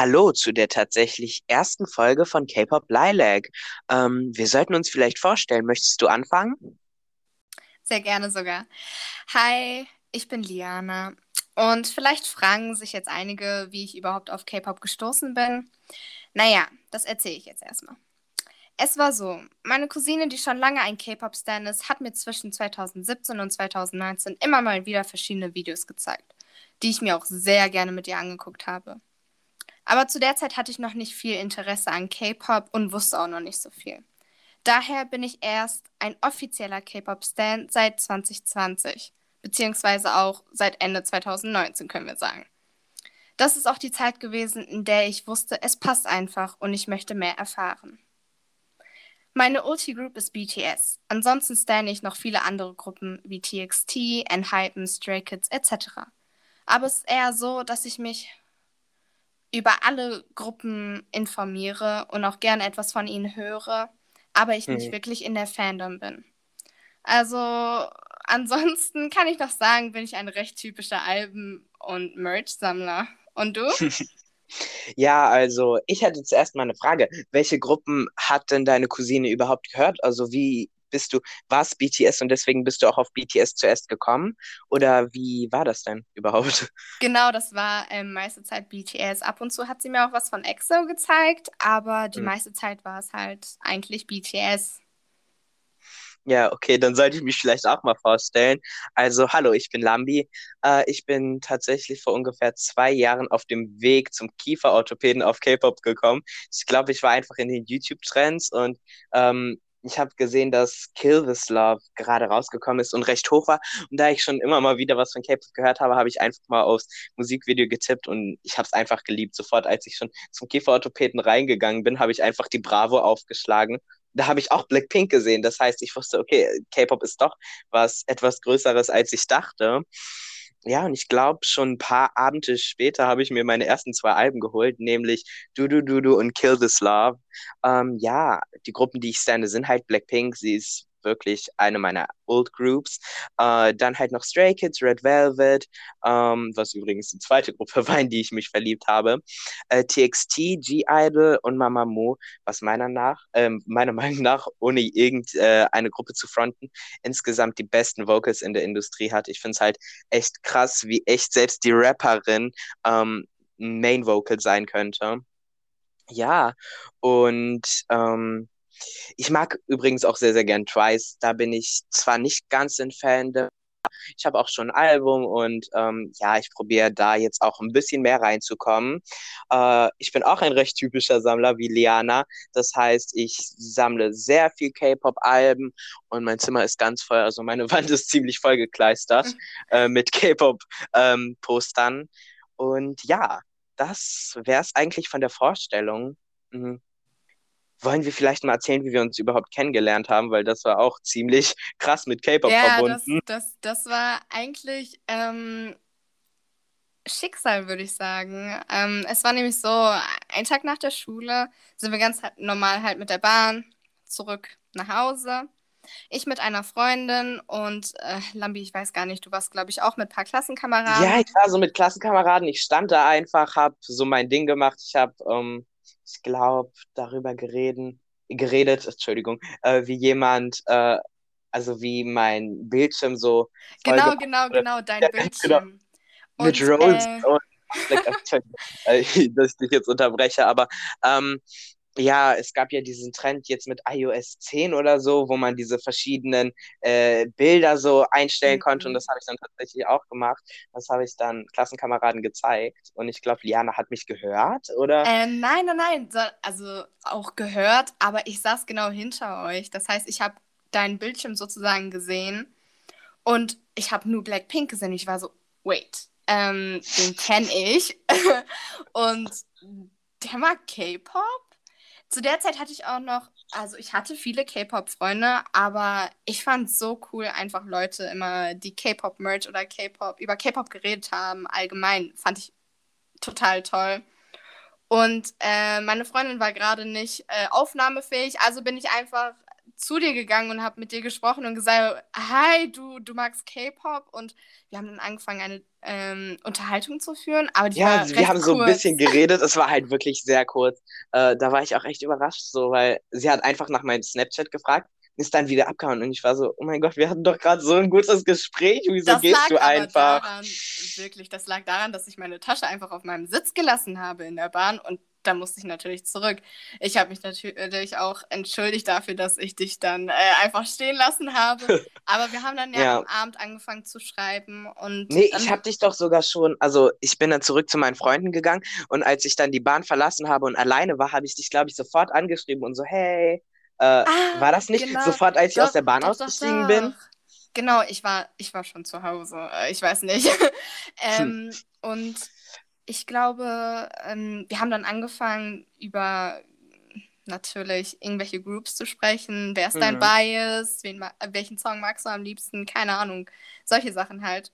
Hallo zu der tatsächlich ersten Folge von K-Pop Lilac. Ähm, wir sollten uns vielleicht vorstellen. Möchtest du anfangen? Sehr gerne sogar. Hi, ich bin Liana. Und vielleicht fragen sich jetzt einige, wie ich überhaupt auf K-Pop gestoßen bin. Naja, das erzähle ich jetzt erstmal. Es war so, meine Cousine, die schon lange ein K-Pop-Stan ist, hat mir zwischen 2017 und 2019 immer mal wieder verschiedene Videos gezeigt, die ich mir auch sehr gerne mit ihr angeguckt habe. Aber zu der Zeit hatte ich noch nicht viel Interesse an K-Pop und wusste auch noch nicht so viel. Daher bin ich erst ein offizieller K-Pop-Stan seit 2020, beziehungsweise auch seit Ende 2019, können wir sagen. Das ist auch die Zeit gewesen, in der ich wusste, es passt einfach und ich möchte mehr erfahren. Meine Ulti-Group ist BTS. Ansonsten stane ich noch viele andere Gruppen wie TXT, Enhypen, Stray Kids etc. Aber es ist eher so, dass ich mich über alle Gruppen informiere und auch gerne etwas von ihnen höre, aber ich nicht mhm. wirklich in der Fandom bin. Also ansonsten kann ich noch sagen, bin ich ein recht typischer Alben- und Merch-Sammler. Und du? Ja, also ich hatte zuerst mal eine Frage. Welche Gruppen hat denn deine Cousine überhaupt gehört? Also wie bist du, war es BTS und deswegen bist du auch auf BTS zuerst gekommen? Oder wie war das denn überhaupt? Genau, das war ähm, meiste Zeit BTS. Ab und zu hat sie mir auch was von EXO gezeigt, aber die hm. meiste Zeit war es halt eigentlich BTS. Ja, okay, dann sollte ich mich vielleicht auch mal vorstellen. Also, hallo, ich bin Lambi. Äh, ich bin tatsächlich vor ungefähr zwei Jahren auf dem Weg zum Kieferorthopäden auf K-Pop gekommen. Ich glaube, ich war einfach in den YouTube-Trends und ähm, ich habe gesehen, dass Kill This Love gerade rausgekommen ist und recht hoch war. Und da ich schon immer mal wieder was von K-Pop gehört habe, habe ich einfach mal aufs Musikvideo getippt und ich habe es einfach geliebt. Sofort, als ich schon zum Kieferorthopäden reingegangen bin, habe ich einfach die Bravo aufgeschlagen. Da habe ich auch Blackpink gesehen. Das heißt, ich wusste, okay, K-Pop ist doch was etwas Größeres, als ich dachte. Ja, und ich glaube, schon ein paar Abende später habe ich mir meine ersten zwei Alben geholt, nämlich Du Du Du Du und Kill This Love. Ähm, ja, die Gruppen, die ich stande, sind halt Blackpink. Sie ist wirklich eine meiner Old Groups. Äh, dann halt noch Stray Kids, Red Velvet, ähm, was übrigens die zweite Gruppe war, in die ich mich verliebt habe. Äh, TXT, G-Idol und Mamamoo, was meiner, nach, äh, meiner Meinung nach, ohne irgendeine äh, Gruppe zu fronten, insgesamt die besten Vocals in der Industrie hat. Ich finde es halt echt krass, wie echt selbst die Rapperin ähm, Main Vocal sein könnte. Ja, und ähm, ich mag übrigens auch sehr, sehr gern Twice. Da bin ich zwar nicht ganz ein Fan, ich habe auch schon ein Album und ähm, ja, ich probiere da jetzt auch ein bisschen mehr reinzukommen. Äh, ich bin auch ein recht typischer Sammler wie Liana. Das heißt, ich sammle sehr viel K-Pop-Alben und mein Zimmer ist ganz voll. Also meine Wand ist ziemlich voll gekleistert mhm. äh, mit K-Pop-Postern. Ähm, und ja, das wäre es eigentlich von der Vorstellung. Mhm wollen wir vielleicht mal erzählen, wie wir uns überhaupt kennengelernt haben, weil das war auch ziemlich krass mit K-Pop ja, verbunden. Das, das, das war eigentlich ähm, Schicksal, würde ich sagen. Ähm, es war nämlich so, ein Tag nach der Schule sind wir ganz normal halt mit der Bahn zurück nach Hause. Ich mit einer Freundin und äh, Lambi, ich weiß gar nicht, du warst, glaube ich, auch mit ein paar Klassenkameraden. Ja, ich war so mit Klassenkameraden. Ich stand da einfach, habe so mein Ding gemacht. Ich habe ähm, ich glaube, darüber gereden, geredet, Entschuldigung, äh, wie jemand, äh, also wie mein Bildschirm so. Genau, genau, genau, dein ja, Bildschirm. Genau. Mit Rolls. Äh... Und, dass ich dich jetzt unterbreche, aber ähm, ja, es gab ja diesen Trend jetzt mit iOS 10 oder so, wo man diese verschiedenen äh, Bilder so einstellen mhm. konnte und das habe ich dann tatsächlich auch gemacht. Das habe ich dann Klassenkameraden gezeigt und ich glaube, Liana hat mich gehört, oder? Äh, nein, nein, nein, so, also auch gehört, aber ich saß genau hinter euch. Das heißt, ich habe deinen Bildschirm sozusagen gesehen und ich habe nur Blackpink gesehen. Ich war so, wait, ähm, den kenne ich und der mag K-Pop? Zu der Zeit hatte ich auch noch, also ich hatte viele K-Pop-Freunde, aber ich fand es so cool, einfach Leute immer, die K-Pop-Merch oder K-Pop, über K-Pop geredet haben, allgemein, fand ich total toll. Und äh, meine Freundin war gerade nicht äh, aufnahmefähig, also bin ich einfach zu dir gegangen und habe mit dir gesprochen und gesagt, hi, du, du magst K-Pop und wir haben dann angefangen, eine ähm, Unterhaltung zu führen. Aber Ja, wir haben so ein kurz. bisschen geredet. Es war halt wirklich sehr kurz. Äh, da war ich auch echt überrascht, so, weil sie hat einfach nach meinem Snapchat gefragt, ist dann wieder abgehauen und ich war so, oh mein Gott, wir hatten doch gerade so ein gutes Gespräch. Wieso Das gehst du einfach? daran, wirklich, das lag daran, dass ich meine Tasche einfach auf meinem Sitz gelassen habe in der Bahn und da musste ich natürlich zurück. Ich habe mich natürlich auch entschuldigt dafür, dass ich dich dann äh, einfach stehen lassen habe. Aber wir haben dann ja, Ja. am Abend angefangen zu schreiben und Nee, ich habe dich doch sogar schon, also ich bin dann zurück zu meinen Freunden gegangen und als ich dann die Bahn verlassen habe und alleine war, habe ich dich, glaube ich, sofort angeschrieben und so, hey, äh, Ah, war das nicht genau. sofort, als ich aus der Bahn doch, doch, ausgestiegen doch. bin? Genau, ich war, ich war schon zu Hause. Äh, Ich weiß nicht. ähm, und ich glaube, ähm, wir haben dann angefangen, über natürlich irgendwelche Groups zu sprechen. Wer ist dein Mhm. Bias? Wen, äh, welchen Song magst du am liebsten? Keine Ahnung. Solche Sachen halt.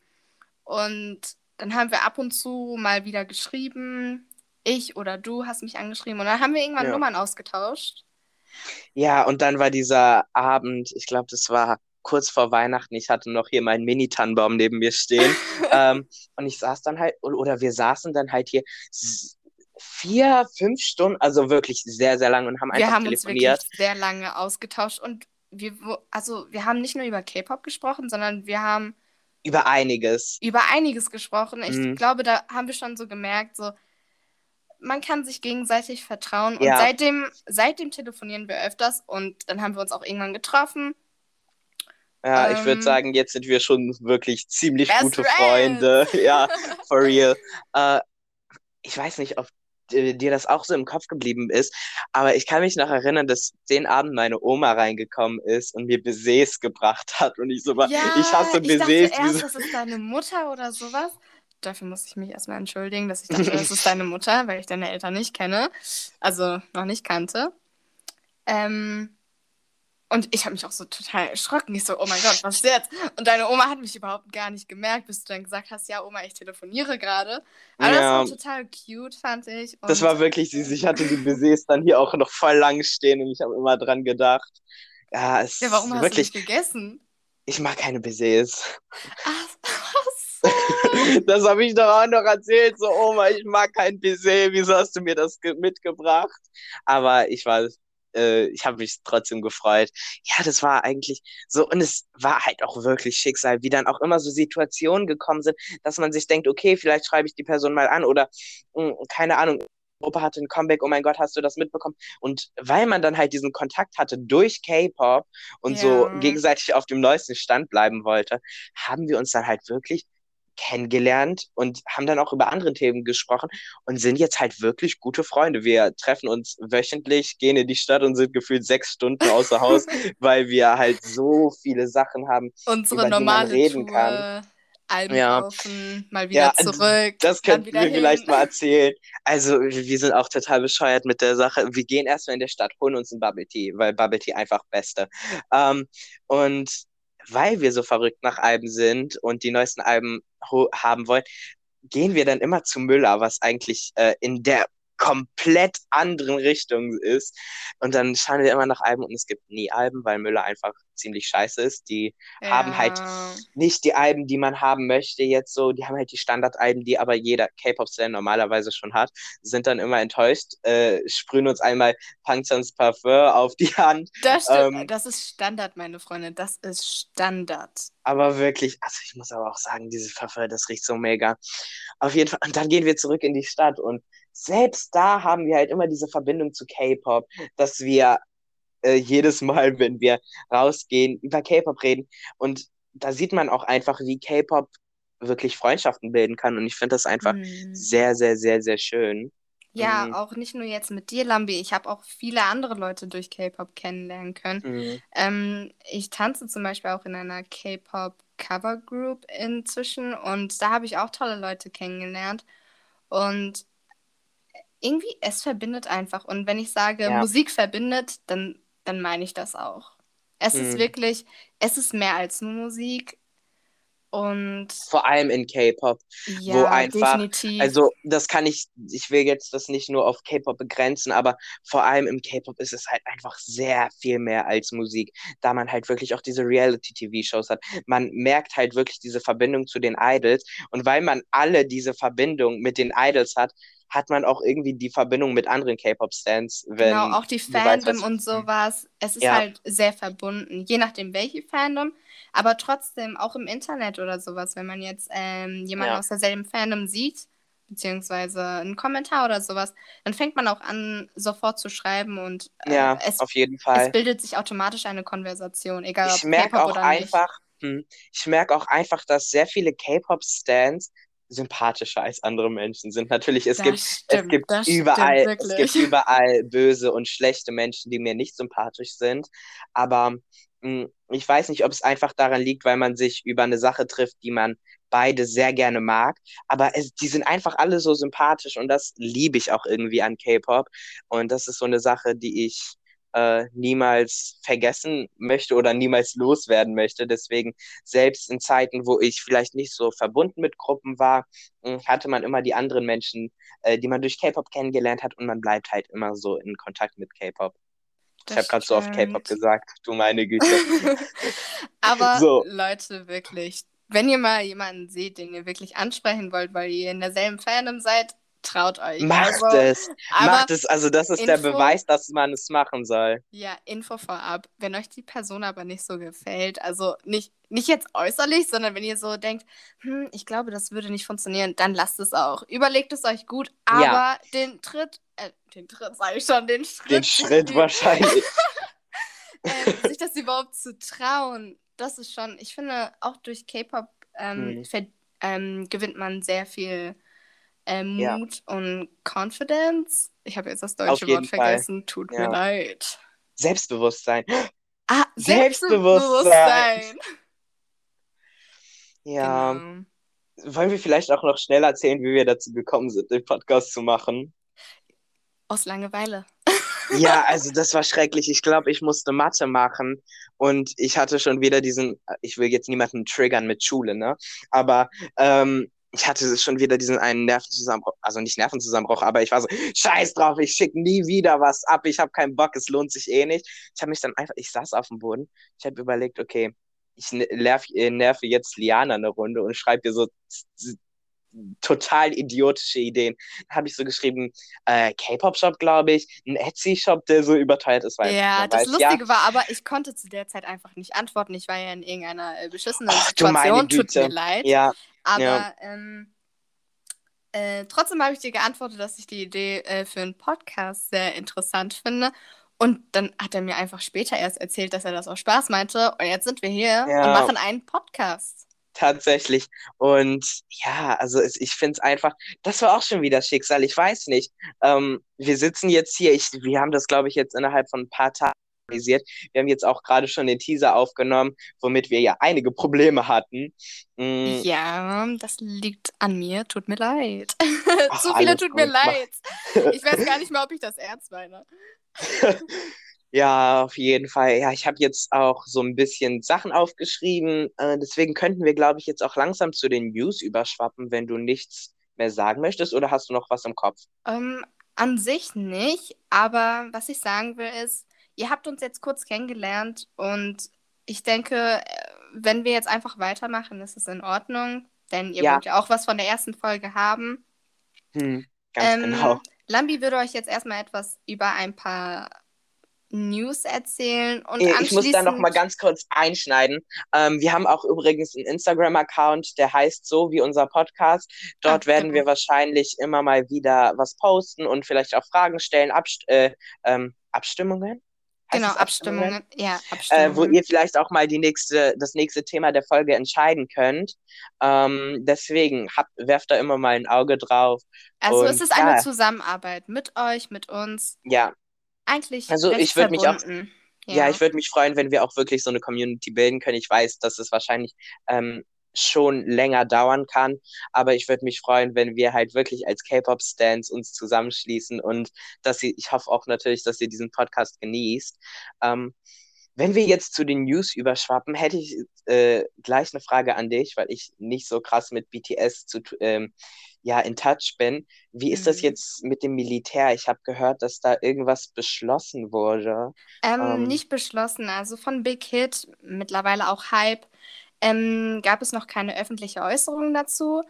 Und dann haben wir ab und zu mal wieder geschrieben. Ich oder du hast mich angeschrieben. Und dann haben wir irgendwann Ja. Nummern ausgetauscht. Ja, und dann war dieser Abend, ich glaube, das war kurz vor Weihnachten, ich hatte noch hier meinen Mini-Tannenbaum neben mir stehen. ähm, und ich saß dann halt, oder wir saßen dann halt hier vier, fünf Stunden, also wirklich sehr, sehr lang und haben Wir einfach haben uns telefoniert. wirklich sehr lange ausgetauscht und wir, also wir haben nicht nur über K-Pop gesprochen, sondern wir haben Über einiges. über einiges gesprochen. Ich Mhm. glaube, da haben wir schon so gemerkt, so man kann sich gegenseitig vertrauen und Ja. seitdem, seitdem telefonieren wir öfters und dann haben wir uns auch irgendwann getroffen. Ja, ich würde Ähm, sagen, jetzt sind wir schon wirklich ziemlich gute friends. Freunde. Ja, for real. Äh, ich weiß nicht, ob äh, dir das auch so im Kopf geblieben ist, aber ich kann mich noch erinnern, dass den Abend meine Oma reingekommen ist und mir Baisers gebracht hat und ich so war, Ja, ich hasse ich dachte erst, das ist deine Mutter oder sowas. Dafür muss ich mich erstmal entschuldigen, dass ich dachte, das ist deine Mutter, weil ich deine Eltern nicht kenne. Also noch nicht kannte. Ähm, und ich habe mich auch so total erschrocken. Ich so, oh mein Gott, was ist jetzt? Und deine Oma hat mich überhaupt gar nicht gemerkt, bis du dann gesagt hast, ja, Oma, ich telefoniere gerade. Aber Ja. das war total cute, fand ich. Das Und war wirklich süß. Ich hatte die Baisers dann hier auch noch voll lang stehen und ich habe immer dran gedacht. Ja, es ja, warum ist hast wirklich, du nicht gegessen? ich mag keine Baisers. Ach. Das habe ich doch auch noch erzählt. So, Oma, ich mag kein Baiser. Wieso hast du mir das ge- mitgebracht? Aber ich war, äh, ich habe mich trotzdem gefreut. Ja, das war eigentlich so. Und es war halt auch wirklich Schicksal, wie dann auch immer so Situationen gekommen sind, dass man sich denkt, okay, vielleicht schreibe ich die Person mal an oder mh, keine Ahnung. Opa hatte ein Comeback, oh mein Gott, hast du das mitbekommen? Und weil man dann halt diesen Kontakt hatte durch K-Pop und so Ja. gegenseitig auf dem neuesten Stand bleiben wollte, haben wir uns dann halt wirklich kennengelernt und haben dann auch über andere Themen gesprochen und sind jetzt halt wirklich gute Freunde. Wir treffen uns wöchentlich, gehen in die Stadt und sind gefühlt sechs Stunden außer Haus, weil wir halt so viele Sachen haben. Unsere über die man reden Tour, kann. Alben Ja. kaufen, mal wieder Ja, also zurück, Das könnten wir hin. vielleicht mal erzählen. Also, wir sind auch total bescheuert mit der Sache. Wir gehen erstmal in der Stadt, holen uns ein Bubble Tea, weil Bubble Tea einfach Beste. Ähm, und weil wir so verrückt nach Alben sind und die neuesten Alben haben wollen, gehen wir dann immer zu Müller, was eigentlich äh, in der komplett anderen Richtung ist. Und dann schauen wir immer nach Alben und es gibt nie Alben, weil Müller einfach ziemlich scheiße ist. Die haben halt Ja. nicht die Alben, die man haben möchte, jetzt so. Die haben halt die Standardalben, die aber jeder K-Pop-Star normalerweise schon hat, sind dann immer enttäuscht, äh, sprühen uns einmal Pangchans Parfum auf die Hand. Das stimmt, Ähm, das ist Standard, meine Freunde, das ist Standard. Aber wirklich, also ich muss aber auch sagen, dieses Parfum, das riecht so mega. Auf jeden Fall. Und dann gehen wir zurück in die Stadt und selbst da haben wir halt immer diese Verbindung zu K-Pop, dass wir äh, jedes Mal, wenn wir rausgehen, über K-Pop reden. Und da sieht man auch einfach, wie K-Pop wirklich Freundschaften bilden kann. Und ich finde das einfach Hm. sehr, sehr, sehr, sehr schön. Ja, Mhm. auch nicht nur jetzt mit dir, Lambi. Ich habe auch viele andere Leute durch K-Pop kennenlernen können. Mhm. Ähm, ich tanze zum Beispiel auch in einer K-Pop Cover Group inzwischen und da habe ich auch tolle Leute kennengelernt. Und irgendwie, es verbindet einfach. Und wenn ich sage, Ja. Musik verbindet, dann, dann meine ich das auch. Es ist Mhm. wirklich, es ist mehr als nur Musik. Und vor allem in K-Pop, ja, wo einfach, definitiv. also das kann ich, ich will jetzt das nicht nur auf K-Pop begrenzen, aber vor allem im K-Pop ist es halt einfach sehr viel mehr als Musik, da man halt wirklich auch diese Reality-TV-Shows hat. Man merkt halt wirklich diese Verbindung zu den Idols und weil man alle diese Verbindung mit den Idols hat, hat man auch irgendwie die Verbindung mit anderen K-Pop-Stands. Genau, auch die Fandom und sowas. Es ist Ja. halt sehr verbunden, je nachdem welche Fandom, aber trotzdem auch im Internet oder sowas, wenn man jetzt ähm, jemanden Ja. aus derselben Fandom sieht, beziehungsweise einen Kommentar oder sowas, dann fängt man auch an, sofort zu schreiben und äh, Ja, es, auf jeden es Fall. bildet sich automatisch eine Konversation, egal ob Ich merke K-Pop auch oder einfach, hm, ich merke auch einfach, dass sehr viele K-Pop-Stands sympathischer als andere Menschen sind. Natürlich, es Das gibt, stimmt, es gibt stimmt überall, es gibt überall böse und schlechte Menschen, die mir nicht sympathisch sind. Aber mh, ich weiß nicht, ob es einfach daran liegt, weil man sich über eine Sache trifft, die man beide sehr gerne mag. Aber es, die sind einfach alle so sympathisch und das liebe ich auch irgendwie an K-Pop. Und das ist so eine Sache, die ich äh, niemals vergessen möchte oder niemals loswerden möchte. Deswegen, selbst in Zeiten, wo ich vielleicht nicht so verbunden mit Gruppen war, mh, hatte man immer die anderen Menschen, äh, die man durch K-Pop kennengelernt hat und man bleibt halt immer so in Kontakt mit K-Pop. Ich habe gerade so oft K-Pop gesagt, du meine Güte. Aber So. Leute, wirklich, wenn ihr mal jemanden seht, den ihr wirklich ansprechen wollt, weil ihr in derselben Fandom seid, traut euch. Macht Also, es, macht es. Also das ist der Info- Beweis, dass man es machen soll. ja, Info vorab. Wenn euch die Person aber nicht so gefällt, also nicht, nicht jetzt äußerlich, sondern wenn ihr so denkt, hm, ich glaube, das würde nicht funktionieren, dann lasst es auch. Überlegt es euch gut, aber Ja. den Tritt, äh, den Tritt sage ich schon, den Schritt, Den Schritt die- wahrscheinlich. ähm, sich das überhaupt zu trauen, das ist schon, ich finde, auch durch K-Pop ähm, ver- ähm, gewinnt man sehr viel ähm, Ja. Mut und Confidence. Ich habe jetzt das deutsche Wort Fall. vergessen, tut Ja. mir leid. Selbstbewusstsein. Ah, Selbstbewusstsein. Selbstbewusstsein. Ja. Genau. Wollen wir vielleicht auch noch schnell erzählen, wie wir dazu gekommen sind, den Podcast zu machen? Aus Langeweile. Ja, also das war schrecklich. Ich glaube, ich musste Mathe machen und ich hatte schon wieder diesen, ich will jetzt niemanden triggern mit Schule, ne? Aber ähm, ich hatte schon wieder diesen einen Nervenzusammenbruch, also nicht Nervenzusammenbruch, aber ich war so, scheiß drauf, ich schicke nie wieder was ab, ich habe keinen Bock, es lohnt sich eh nicht. Ich habe mich dann einfach, ich saß auf dem Boden, ich habe überlegt, okay, ich nerv, äh, nerve jetzt Liana eine Runde und schreibe ihr so total idiotische Ideen. Da habe ich so geschrieben, äh, K-Pop-Shop, glaube ich, ein Etsy-Shop, der so überteuert ist, weil Ja, das weiß, ja, Lustige war aber, ich konnte zu der Zeit einfach nicht antworten. Ich war ja in irgendeiner äh, beschissenen Ach, Situation, tut mir leid. ja, Aber Ja. ähm, äh, trotzdem habe ich dir geantwortet, dass ich die Idee äh, für einen Podcast sehr interessant finde. Und dann hat er mir einfach später erst erzählt, dass er das auch Spaß meinte. Und jetzt sind wir hier Ja. und machen einen Podcast. tatsächlich. Und ja, also es, ich finde es einfach, das war auch schon wieder Schicksal, ich weiß nicht. Ähm, wir sitzen jetzt hier, ich, wir haben das, glaube ich, jetzt innerhalb von ein paar Tagen organisiert. Wir haben jetzt auch gerade schon den Teaser aufgenommen, womit wir ja einige Probleme hatten. Mm, Ja, das liegt an mir. Tut mir leid. Ach, Zu viele tut mir leid. Ich weiß gar nicht mehr, ob ich das ernst meine. Ja, auf jeden Fall. Ja, ich habe jetzt auch so ein bisschen Sachen aufgeschrieben. Äh, deswegen könnten wir, glaube ich, jetzt auch langsam zu den News überschwappen, wenn du nichts mehr sagen möchtest. Oder hast du noch was im Kopf? Ähm, an sich nicht, aber was ich sagen will ist, ihr habt uns jetzt kurz kennengelernt und ich denke, äh, wenn wir jetzt einfach weitermachen, ist es in Ordnung, denn ihr Ja. wollt ja auch was von der ersten Folge haben. Hm, ganz Ähm, genau. Lambi würde euch jetzt erstmal etwas über ein paar News erzählen und Eh, Ich muss da noch mal anschließend- ganz kurz einschneiden. Ähm, wir haben auch übrigens einen Instagram-Account, der heißt so wie unser Podcast. Dort Ah, werden genau. wir wahrscheinlich immer mal wieder was posten und vielleicht auch Fragen stellen, Abst äh, ähm, Abstimmungen? Genau, Abstimmungen. Ja, Äh, Abstimmungen. wo ihr vielleicht auch mal die nächste, das nächste Thema der Folge entscheiden könnt. Ähm, deswegen habt, werft da immer mal ein Auge drauf. also und es ist eine ja. Zusammenarbeit mit euch, mit uns. Ja, Eigentlich Also ich würd mich auch- verbunden. Ja, ich würde mich freuen, wenn wir auch wirklich so eine Community bilden können. Ich weiß, dass es wahrscheinlich ähm, schon länger dauern kann, aber ich würde mich freuen, wenn wir halt wirklich als K-Pop-Stands uns zusammenschließen und dass sie, ich hoffe auch natürlich, dass ihr diesen Podcast genießt. Ähm, wenn wir jetzt zu den News überschwappen, hätte ich äh, gleich eine Frage an dich, weil ich nicht so krass mit BTS zu, ähm, ja, in Touch bin. Wie ist das Mhm. jetzt mit dem Militär? Ich habe gehört, dass da irgendwas beschlossen wurde. Ähm, Ähm, nicht beschlossen, also von Big Hit, mittlerweile auch Hype, ähm, gab es noch keine öffentliche Äußerung dazu.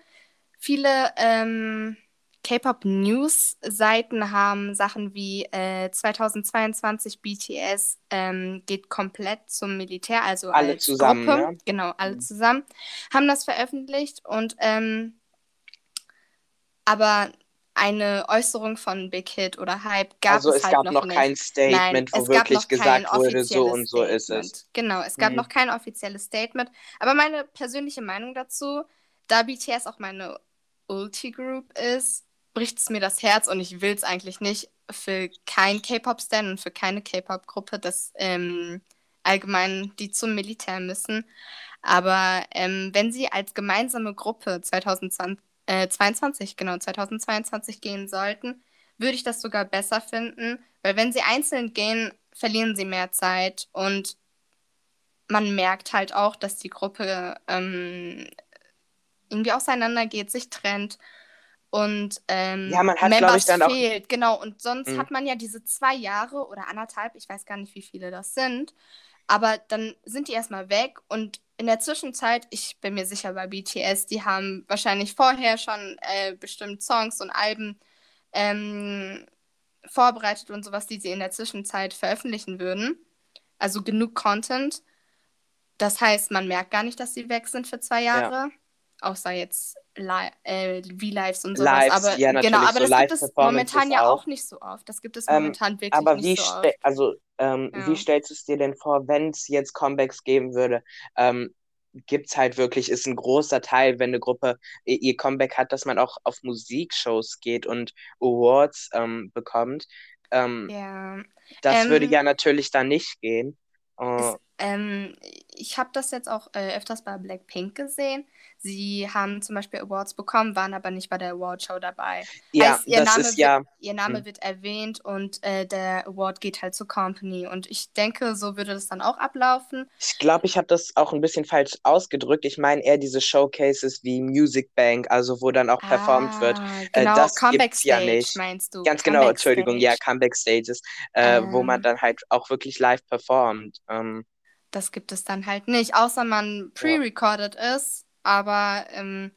Viele ähm, K-Pop-News-Seiten haben Sachen wie äh, 2022 BTS ähm, geht komplett zum Militär, also alle als zusammen, Gruppe, ne? genau, alle Mhm. zusammen, haben das veröffentlicht und ähm, aber eine Äußerung von Big Hit oder Hype gab Also es es halt gab noch noch kein nicht. Nein, Statement, wo es gab wirklich noch kein gesagt wurde, so und so ist es. Statement. Genau, es gab Mhm. noch kein offizielles Statement. Aber meine persönliche Meinung dazu, da BTS auch meine Ulti-Group ist, bricht es mir das Herz und ich will es eigentlich nicht für kein K-Pop-Stan und für keine K-Pop-Gruppe, dass ähm, allgemein die zum Militär müssen. Aber ähm, wenn sie als gemeinsame Gruppe 2020, äh, 22, genau, 2022 gehen sollten, würde ich das sogar besser finden, weil wenn sie einzeln gehen, verlieren sie mehr Zeit und man merkt halt auch, dass die Gruppe ähm, irgendwie auseinandergeht, sich trennt und ähm, Ja, man hat, glaube ich, Members dann auch. fehlt. Genau, und sonst Mhm. hat man ja diese zwei Jahre oder anderthalb, ich weiß gar nicht, wie viele das sind, aber dann sind die erstmal weg und in der Zwischenzeit, ich bin mir sicher bei BTS, die haben wahrscheinlich vorher schon äh, bestimmt Songs und Alben ähm, vorbereitet und sowas, die sie in der Zwischenzeit veröffentlichen würden. Also genug Content. Das heißt, man merkt gar nicht, dass sie weg sind für zwei Ja. Außer jetzt Li äh, V-Lives und sowas. Lives, aber ja, genau, aber so das gibt es momentan ja auch. auch nicht so oft. Das gibt es Ähm, momentan wirklich aber nicht wie, so oft. also, ähm, wie Ja. stellst du es dir denn vor, wenn es jetzt Comebacks geben würde? Ähm, gibt es halt wirklich, ist ein großer Teil, wenn eine Gruppe ihr Comeback hat, dass man auch auf Musikshows geht und Awards ähm, bekommt. Ähm, Ja. das würde Ähm, ja natürlich dann nicht gehen. Es, ähm, ich habe das jetzt auch äh, öfters bei Blackpink gesehen. Sie haben zum Beispiel Awards bekommen, waren aber nicht bei der Awardshow dabei. ja, ihr das Name ist wird, ja. ihr Name hm. wird erwähnt und äh, der Award geht halt zur Company. Und ich denke, so würde das dann auch ablaufen. Ich glaube, ich habe das auch ein bisschen falsch ausgedrückt. Ich meine eher diese Showcases wie Music Bank, also wo dann auch performt wird. Ah, Äh, genau, das Comeback gibt's ja Stage nicht. meinst du? Ganz genau, Comeback Entschuldigung, ja, Stage. Comeback Stages, äh, wo man Ähm, dann halt auch wirklich live performt. Ähm, das gibt es dann halt nicht, außer man ja. pre-recorded ist. Aber ähm,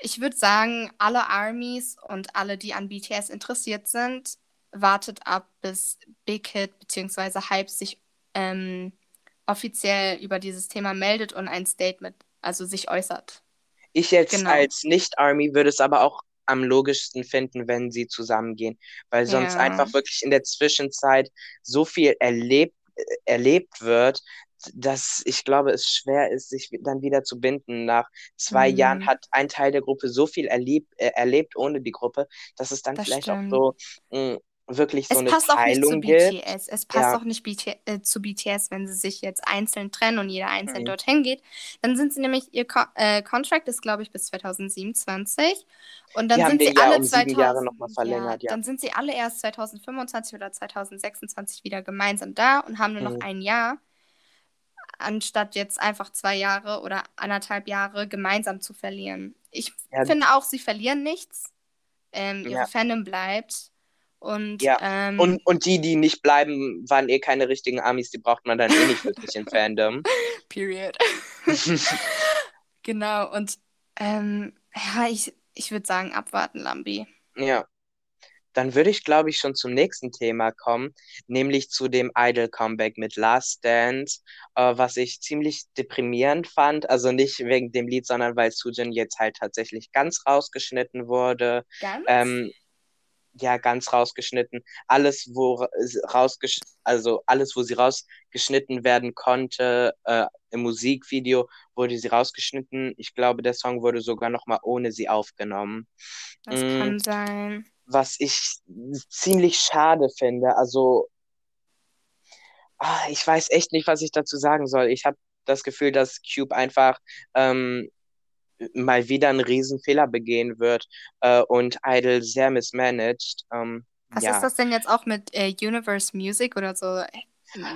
ich würde sagen, alle Armies und alle, die an BTS interessiert sind, wartet ab, bis Big Hit bzw. Hype sich ähm, offiziell über dieses Thema meldet und ein Statement, also sich äußert. Ich jetzt Genau. als Nicht-Army würde es aber auch am logischsten finden, wenn sie zusammengehen, weil sonst Ja, einfach wirklich in der Zwischenzeit so viel erlebt, erlebt wird, dass ich glaube, es schwer ist, sich dann wieder zu binden. Nach zwei Jahren hm, hat ein Teil der Gruppe so viel erlebt, äh, erlebt ohne die Gruppe, dass es dann das vielleicht auch stimmt. so mh, wirklich so Es eine passt auch nicht zu Teilung gibt. BTS. Es passt Ja, auch nicht BT äh, zu BTS, wenn sie sich jetzt einzeln trennen und jeder einzeln mhm. dorthin geht. Dann sind sie nämlich, ihr Ko äh, Contract ist, glaube ich, bis 2027. Und dann Die sind sie ja alle um sieben Jahre 2000, nochmal ja, verlängert, ja. dann sind sie alle erst 2025 oder 2026 wieder gemeinsam da und haben nur noch Mhm. ein Jahr, anstatt jetzt einfach zwei Jahre oder anderthalb Jahre gemeinsam zu verlieren. Ich finde auch, sie verlieren nichts. Ähm, ihre ja, Fandom bleibt. Und ja. ähm, Und, und die, die nicht bleiben, waren eh keine richtigen Amis, die braucht man dann eh nicht wirklich in Fandom. Period. Genau, und ähm, ja, ich, ich würde sagen, abwarten, Lambi. Ja. Dann würde ich, glaube ich, schon zum nächsten Thema kommen, nämlich zu dem Idol-Comeback mit Last Dance, äh, was ich ziemlich deprimierend fand. Also nicht wegen dem Lied, sondern weil Sujin jetzt halt tatsächlich ganz rausgeschnitten wurde. Ganz? Ähm, ja, ganz rausgeschnitten. Alles, wo ra- rausgesch also alles, wo sie rausgeschnitten werden konnte, äh, im Musikvideo wurde sie rausgeschnitten. Ich glaube, der Song wurde sogar nochmal ohne sie aufgenommen. Das Mm, kann sein. was ich ziemlich schade finde. Also, ah, ich weiß echt nicht, was ich dazu sagen soll. Ich habe das Gefühl, dass Cube einfach ähm, mal wieder einen Riesenfehler begehen wird äh, und Idol sehr mismanaged. Ähm, Was ist ja, das denn jetzt auch mit äh, Universe Music oder so?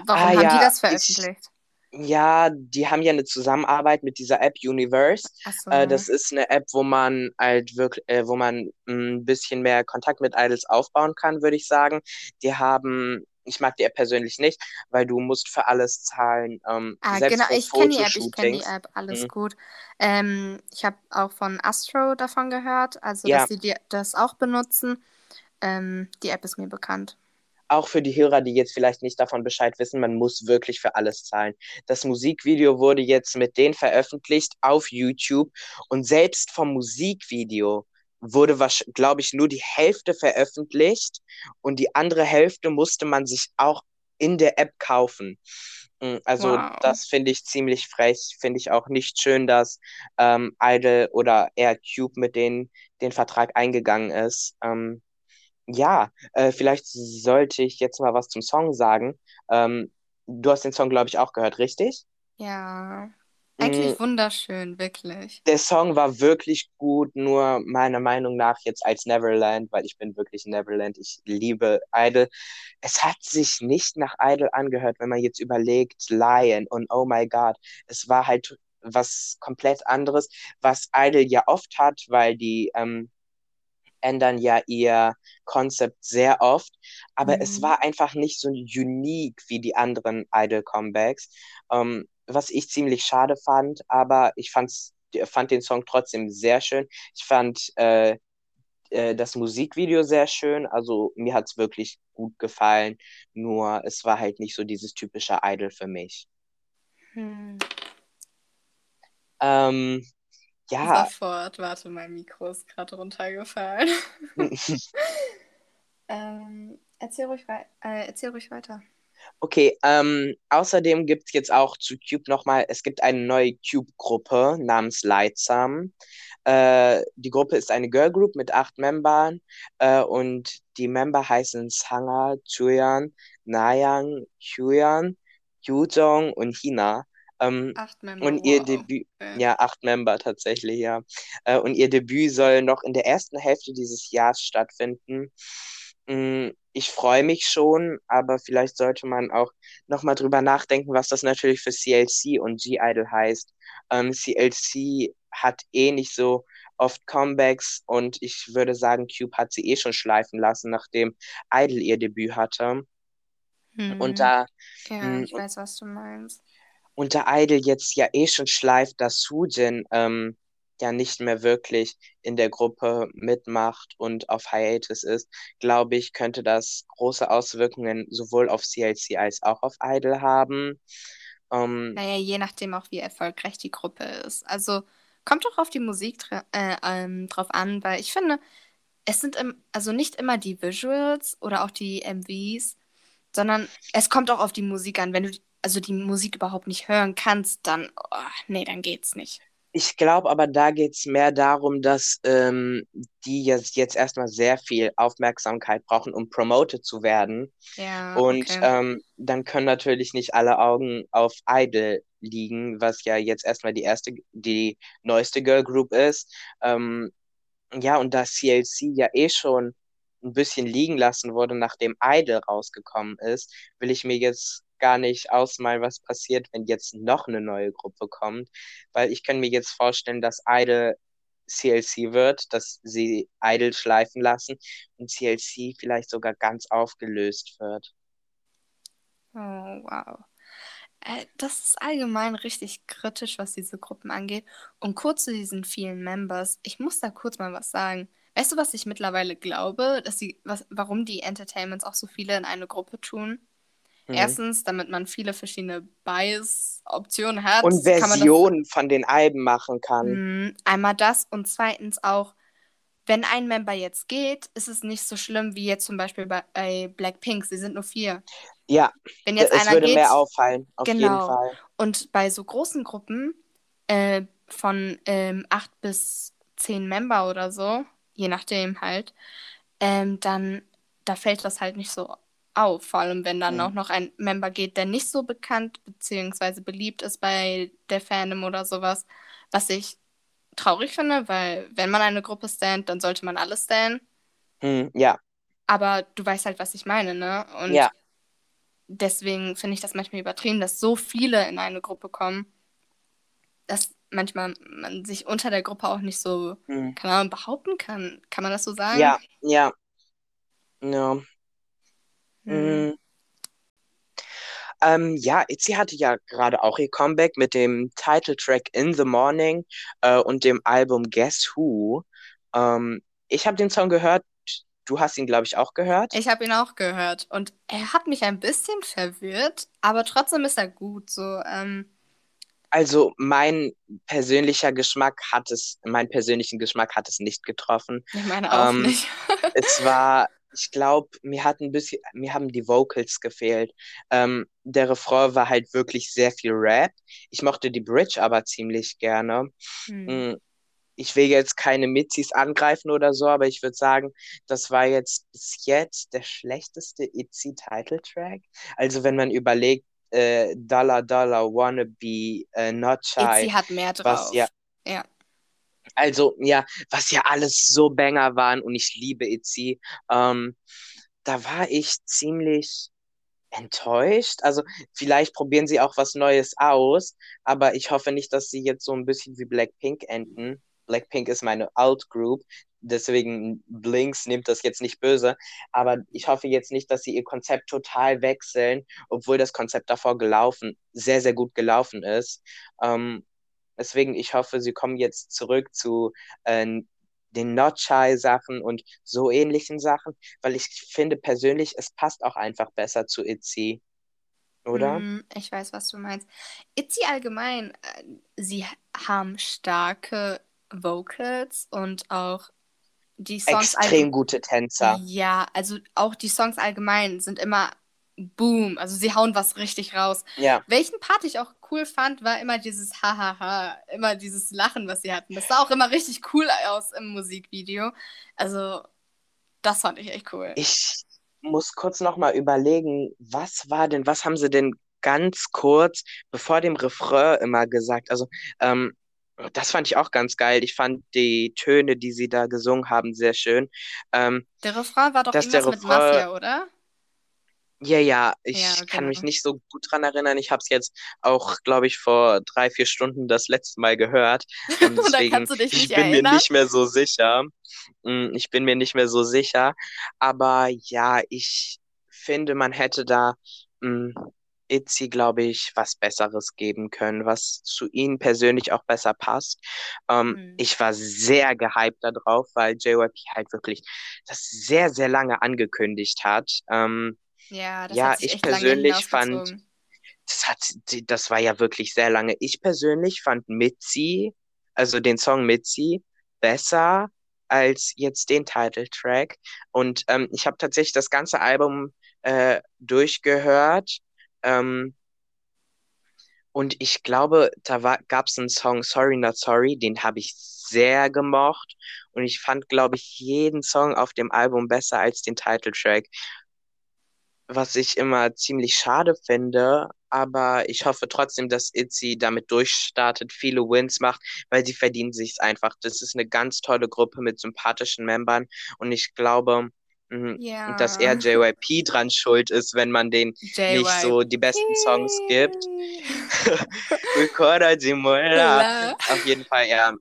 Warum Ah haben die ja, das ich, veröffentlicht? ja, die haben ja eine Zusammenarbeit mit dieser App Universe. Ach Äh, so. das ist eine App, wo man halt wirklich, äh, wo man ein bisschen mehr Kontakt mit Idols aufbauen kann, würde ich sagen. Die haben, ich mag die App persönlich nicht, weil du musst für alles zahlen, ähm, Ah, genau, ich kenne die App, ich kenne die. App, alles Mhm. gut. Ähm, ich habe auch von Astro davon gehört, also dass Ja, sie die, das auch benutzen. Ähm, die App ist mir bekannt. auch für die Hörer, die jetzt vielleicht nicht davon Bescheid wissen, man muss wirklich für alles zahlen. Das Musikvideo wurde jetzt mit denen veröffentlicht auf YouTube und selbst vom Musikvideo wurde, glaube ich, nur die Hälfte veröffentlicht und die andere Hälfte musste man sich auch in der App kaufen. Mm, Also Wow. das finde ich ziemlich frech, finde ich auch nicht schön, dass ähm, Idol oder eher Cube mit denen den Vertrag eingegangen ist. Ähm, ja, äh, vielleicht sollte ich jetzt mal was zum Song sagen. Ähm, du hast den Song, glaube ich, auch gehört, richtig? Ja, eigentlich wunderschön, wirklich. Der Song war wirklich gut, nur meiner Meinung nach jetzt als Neverland, weil ich bin wirklich Neverland. Ich liebe Idol. Es hat sich nicht nach Idol angehört, wenn man jetzt überlegt, Lion und Oh my God. Es war halt was komplett anderes, was Idol ja oft hat, weil die ähm, ändern ja ihr Konzept sehr oft, aber es Mhm. war einfach nicht so unique wie die anderen Idol-Comebacks, ähm, was ich ziemlich schade fand, aber ich fand's, fand den Song trotzdem sehr schön. Ich fand äh, äh, das Musikvideo sehr schön, also mir hat's wirklich gut gefallen, nur es war halt nicht so dieses typische Idol für mich. Hm. Ähm, ja, Sofort, warte, mein Mikro ist gerade runtergefallen. ähm, erzähl ruhig, äh, erzähl ruhig weiter. Okay, ähm, außerdem gibt es jetzt auch zu Cube nochmal, es gibt eine neue Cube-Gruppe namens Lightsam. Äh, die Gruppe ist eine Girl Group mit acht Membern äh, und die Member heißen Sanga, Chuyan, Nayang, Hyun, Yujong und Hina. Ähm, Acht Member, und ihr wow. Debüt, Okay. ja, acht Member tatsächlich, ja. Äh, und ihr Debüt soll noch in der ersten Hälfte dieses Jahres stattfinden. Mm, Ich freue mich schon, aber vielleicht sollte man auch nochmal drüber nachdenken, was das natürlich für CLC und G-Idol heißt. Ähm, CLC hat eh nicht so oft Comebacks und ich würde sagen, Cube hat sie eh schon schleifen lassen, nachdem Idol ihr Debüt hatte. Und Hm. da, Ja, mm, ich weiß, was du meinst. und da Idol jetzt ja eh schon schleift, dass Sujin ähm, ja nicht mehr wirklich in der Gruppe mitmacht und auf Hiatus ist, glaube ich, könnte das große Auswirkungen sowohl auf CLC als auch auf Idol haben. Ähm, Naja, je nachdem auch, wie erfolgreich die Gruppe ist. Also kommt doch auf die Musik äh, ähm, drauf an, weil ich finde, es sind im, also nicht immer die Visuals oder auch die MVs, sondern es kommt auch auf die Musik an. Wenn du also die Musik überhaupt nicht hören kannst, dann, oh, nee, dann geht's nicht. Ich glaube aber, da geht es mehr darum, dass ähm, die jetzt, jetzt erstmal sehr viel Aufmerksamkeit brauchen, um promoted zu werden. Ja, Und okay. ähm, dann können natürlich nicht alle Augen auf Idol liegen, was ja jetzt erstmal die erste, die neueste Girl Group ist. Ähm, ja, und da CLC ja eh schon ein bisschen liegen lassen wurde, nachdem Idol rausgekommen ist, will ich mir jetzt gar nicht ausmalen, was passiert, wenn jetzt noch eine neue Gruppe kommt, weil ich kann mir jetzt vorstellen, dass Idol CLC wird, dass sie Idol schleifen lassen und CLC vielleicht sogar ganz aufgelöst wird. Oh, wow. Äh, das ist allgemein richtig kritisch, was diese Gruppen angeht. Und kurz zu diesen vielen Members, ich muss da kurz mal was sagen. Weißt du, was ich mittlerweile glaube, dass sie, was, warum die Entertainments auch so viele in eine Gruppe tun? Mhm. Erstens, damit man viele verschiedene Bias-Optionen hat, Und man das, Versionen von den Alben machen kann. Hm, einmal das und zweitens auch, wenn ein Member jetzt geht, ist es nicht so schlimm wie jetzt zum Beispiel bei, Blackpink. Sie sind nur vier. Ja, Wenn jetzt es einer würde geht, mehr auffallen, auf jeden genau. Fall. Und bei so großen Gruppen äh, von ähm, acht bis zehn Member oder so, je nachdem halt, ähm, dann da fällt das halt nicht so auf. Vor allem, wenn dann Mhm. auch noch ein Member geht, der nicht so bekannt bzw. beliebt ist bei der Fandom oder sowas, was ich traurig finde, weil wenn man eine Gruppe stand, dann sollte man alles stand. Hm, ja, Aber du weißt halt, was ich meine, ne? Und ja. deswegen finde ich das manchmal übertrieben, dass so viele in eine Gruppe kommen, dass manchmal man sich unter der Gruppe auch nicht so, Hm. keine Ahnung, behaupten kann. Kann man das so sagen? Ja, ja. Ja. Hm. Mm. Ähm, ja, Itzy hatte ja gerade auch ihr Comeback mit dem Titeltrack In the Morning äh, und dem Album Guess Who. Ähm, ich habe den Song gehört. Du hast ihn, glaube ich, auch gehört. Ich habe ihn auch gehört und er hat mich ein bisschen verwirrt, aber trotzdem ist er gut. So, ähm, Also mein persönlicher Geschmack hat es, meinen persönlichen Geschmack hat es nicht getroffen. ich meine auch Ähm, nicht. Es war, ich glaube, mir hat ein bisschen, mir haben die Vocals gefehlt. Ähm, der Refrain war halt wirklich sehr viel Rap. Ich mochte die Bridge aber ziemlich gerne. Hm. Mm, Ich will jetzt keine Mitzis angreifen oder so, aber ich würde sagen, das war jetzt bis jetzt der schlechteste Itzy-Titeltrack. Also wenn man überlegt, äh, Dollar Dollar Wannabe, äh, Not Itzy Shy, hat mehr was drauf. ja, Ja. Also ja, was ja alles so Banger waren und ich liebe Itzy. Ähm, da war ich ziemlich enttäuscht. Also vielleicht probieren sie auch was Neues aus, aber ich hoffe nicht, dass sie jetzt so ein bisschen wie Blackpink enden. Blackpink ist meine Alt-Group, deswegen Blinks nimmt das jetzt nicht böse, aber ich hoffe jetzt nicht, dass sie ihr Konzept total wechseln, obwohl das Konzept davor gelaufen, sehr, sehr gut gelaufen ist. Ähm, deswegen, ich hoffe, sie kommen jetzt zurück zu äh, den Not Shy Sachen und so ähnlichen Sachen, weil ich finde persönlich, es passt auch einfach besser zu Itzy, oder? Hm, ich weiß, was du meinst. Itzy allgemein, äh, sie haben starke Vocals und auch die Songs Extrem gute Tänzer. Ja, also auch die Songs allgemein sind immer Boom. Also sie hauen was richtig raus. Ja, Welchen Part ich auch cool fand, war immer dieses Hahaha, immer dieses Lachen, was sie hatten. Das sah auch immer richtig cool aus im Musikvideo. Also, das fand ich echt cool. ich muss kurz noch mal überlegen, was war denn, was haben sie denn ganz kurz bevor dem Refrain immer gesagt? Also, ähm, das fand ich auch ganz geil. Ich fand die Töne, die sie da gesungen haben, sehr schön. Ähm, Der Refrain war doch irgendwas mit Refrain Mafia, oder? Ja, ja, ich Ja, kann mich genau. nicht so gut dran erinnern. Ich habe es jetzt auch, glaube ich, vor drei, vier Stunden das letzte Mal gehört. Und Und da deswegen, kannst du dich ich nicht bin mir erinnern? nicht mehr so sicher. Mm, Ich bin mir nicht mehr so sicher. Aber ja, ich finde, man hätte da mm, Itzy, glaube ich, was Besseres geben können, was zu ihnen persönlich auch besser passt. Ähm, Hm. ich war sehr gehypt darauf, weil JYP halt wirklich das sehr, sehr lange angekündigt hat. Ähm, Ja, das ja, hat sich ich echt lange persönlich fand, hinausgezogen. das hat, das war ja wirklich sehr lange. Ich persönlich fand Mitzi, also den Song Mitzi, besser als jetzt den Titeltrack. Und ähm, ich habe tatsächlich das ganze Album äh, durchgehört. Ähm, und ich glaube, da gab es einen Song Sorry Not Sorry, den habe ich sehr gemocht. Und ich fand, glaube ich, jeden Song auf dem Album besser als den Titeltrack was ich immer ziemlich schade finde, aber ich hoffe trotzdem, dass Itzy damit durchstartet, viele Wins macht, weil sie verdienen sich's einfach. Das ist eine ganz tolle Gruppe mit sympathischen Membern und ich glaube, mh, dass eher Ja, JYP dran schuld ist, wenn man denen nicht so die besten Songs gibt. Ricotta di Mola. La. Auf jeden Fall, ja.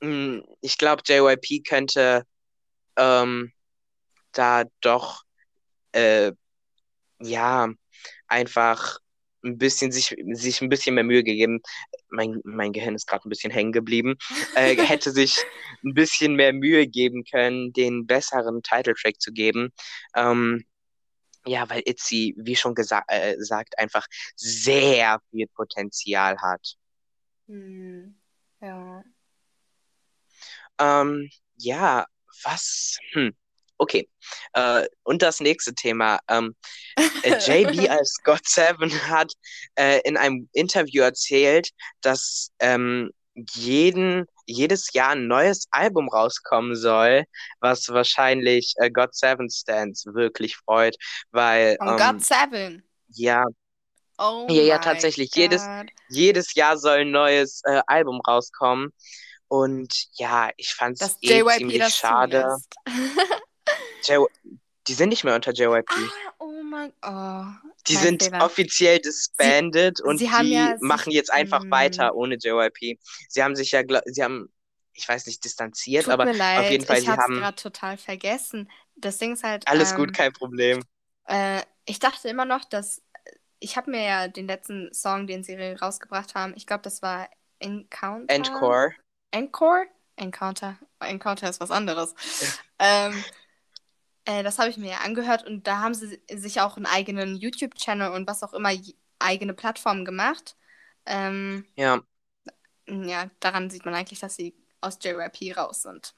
Mh, Ich glaube, JYP könnte ähm, da doch äh, ja, einfach ein bisschen sich, sich ein bisschen mehr Mühe gegeben. Mein, mein Gehirn ist gerade ein bisschen hängen geblieben. Äh, hätte sich ein bisschen mehr Mühe geben können, den besseren Titeltrack zu geben. Ähm, ja, weil Itzy, wie schon gesagt, äh, sagt, einfach sehr viel Potenzial hat. Hm, ja. Ähm, ja, was? Hm. Okay. Äh, und das nächste Thema. Ähm, äh, JB als God Seven hat äh, in einem Interview erzählt, dass ähm, jeden, jedes Jahr ein neues Album rauskommen soll, was wahrscheinlich äh, God Seven Stands wirklich freut, weil Von ähm, God Seven. ja, Oh ja, ja, tatsächlich jedes, God. jedes Jahr soll ein neues äh, Album rauskommen. Und ja, ich fand's Dass eh ziemlich schade. J die sind nicht mehr unter JYP. Ah, oh mein Oh. Die sind Fehler. offiziell disbanded und sie die ja machen jetzt einfach Mm. weiter ohne JYP. Sie haben sich ja, sie haben, ich weiß nicht, distanziert, Tut aber auf jeden Fall, ich sie haben gerade total vergessen. Das Ding ist halt, alles ähm, gut, kein Problem. Äh, ich dachte immer noch, dass. Ich habe mir ja den letzten Song, den sie rausgebracht haben, ich glaube, das war Encounter. Endcore. Encore? Encounter. Encounter ist was anderes. ähm, äh, das habe ich mir ja angehört und da haben sie sich auch einen eigenen YouTube-Channel und was auch immer, eigene Plattformen gemacht. Ähm, Ja, ja, daran sieht man eigentlich, dass sie aus JYP raus sind.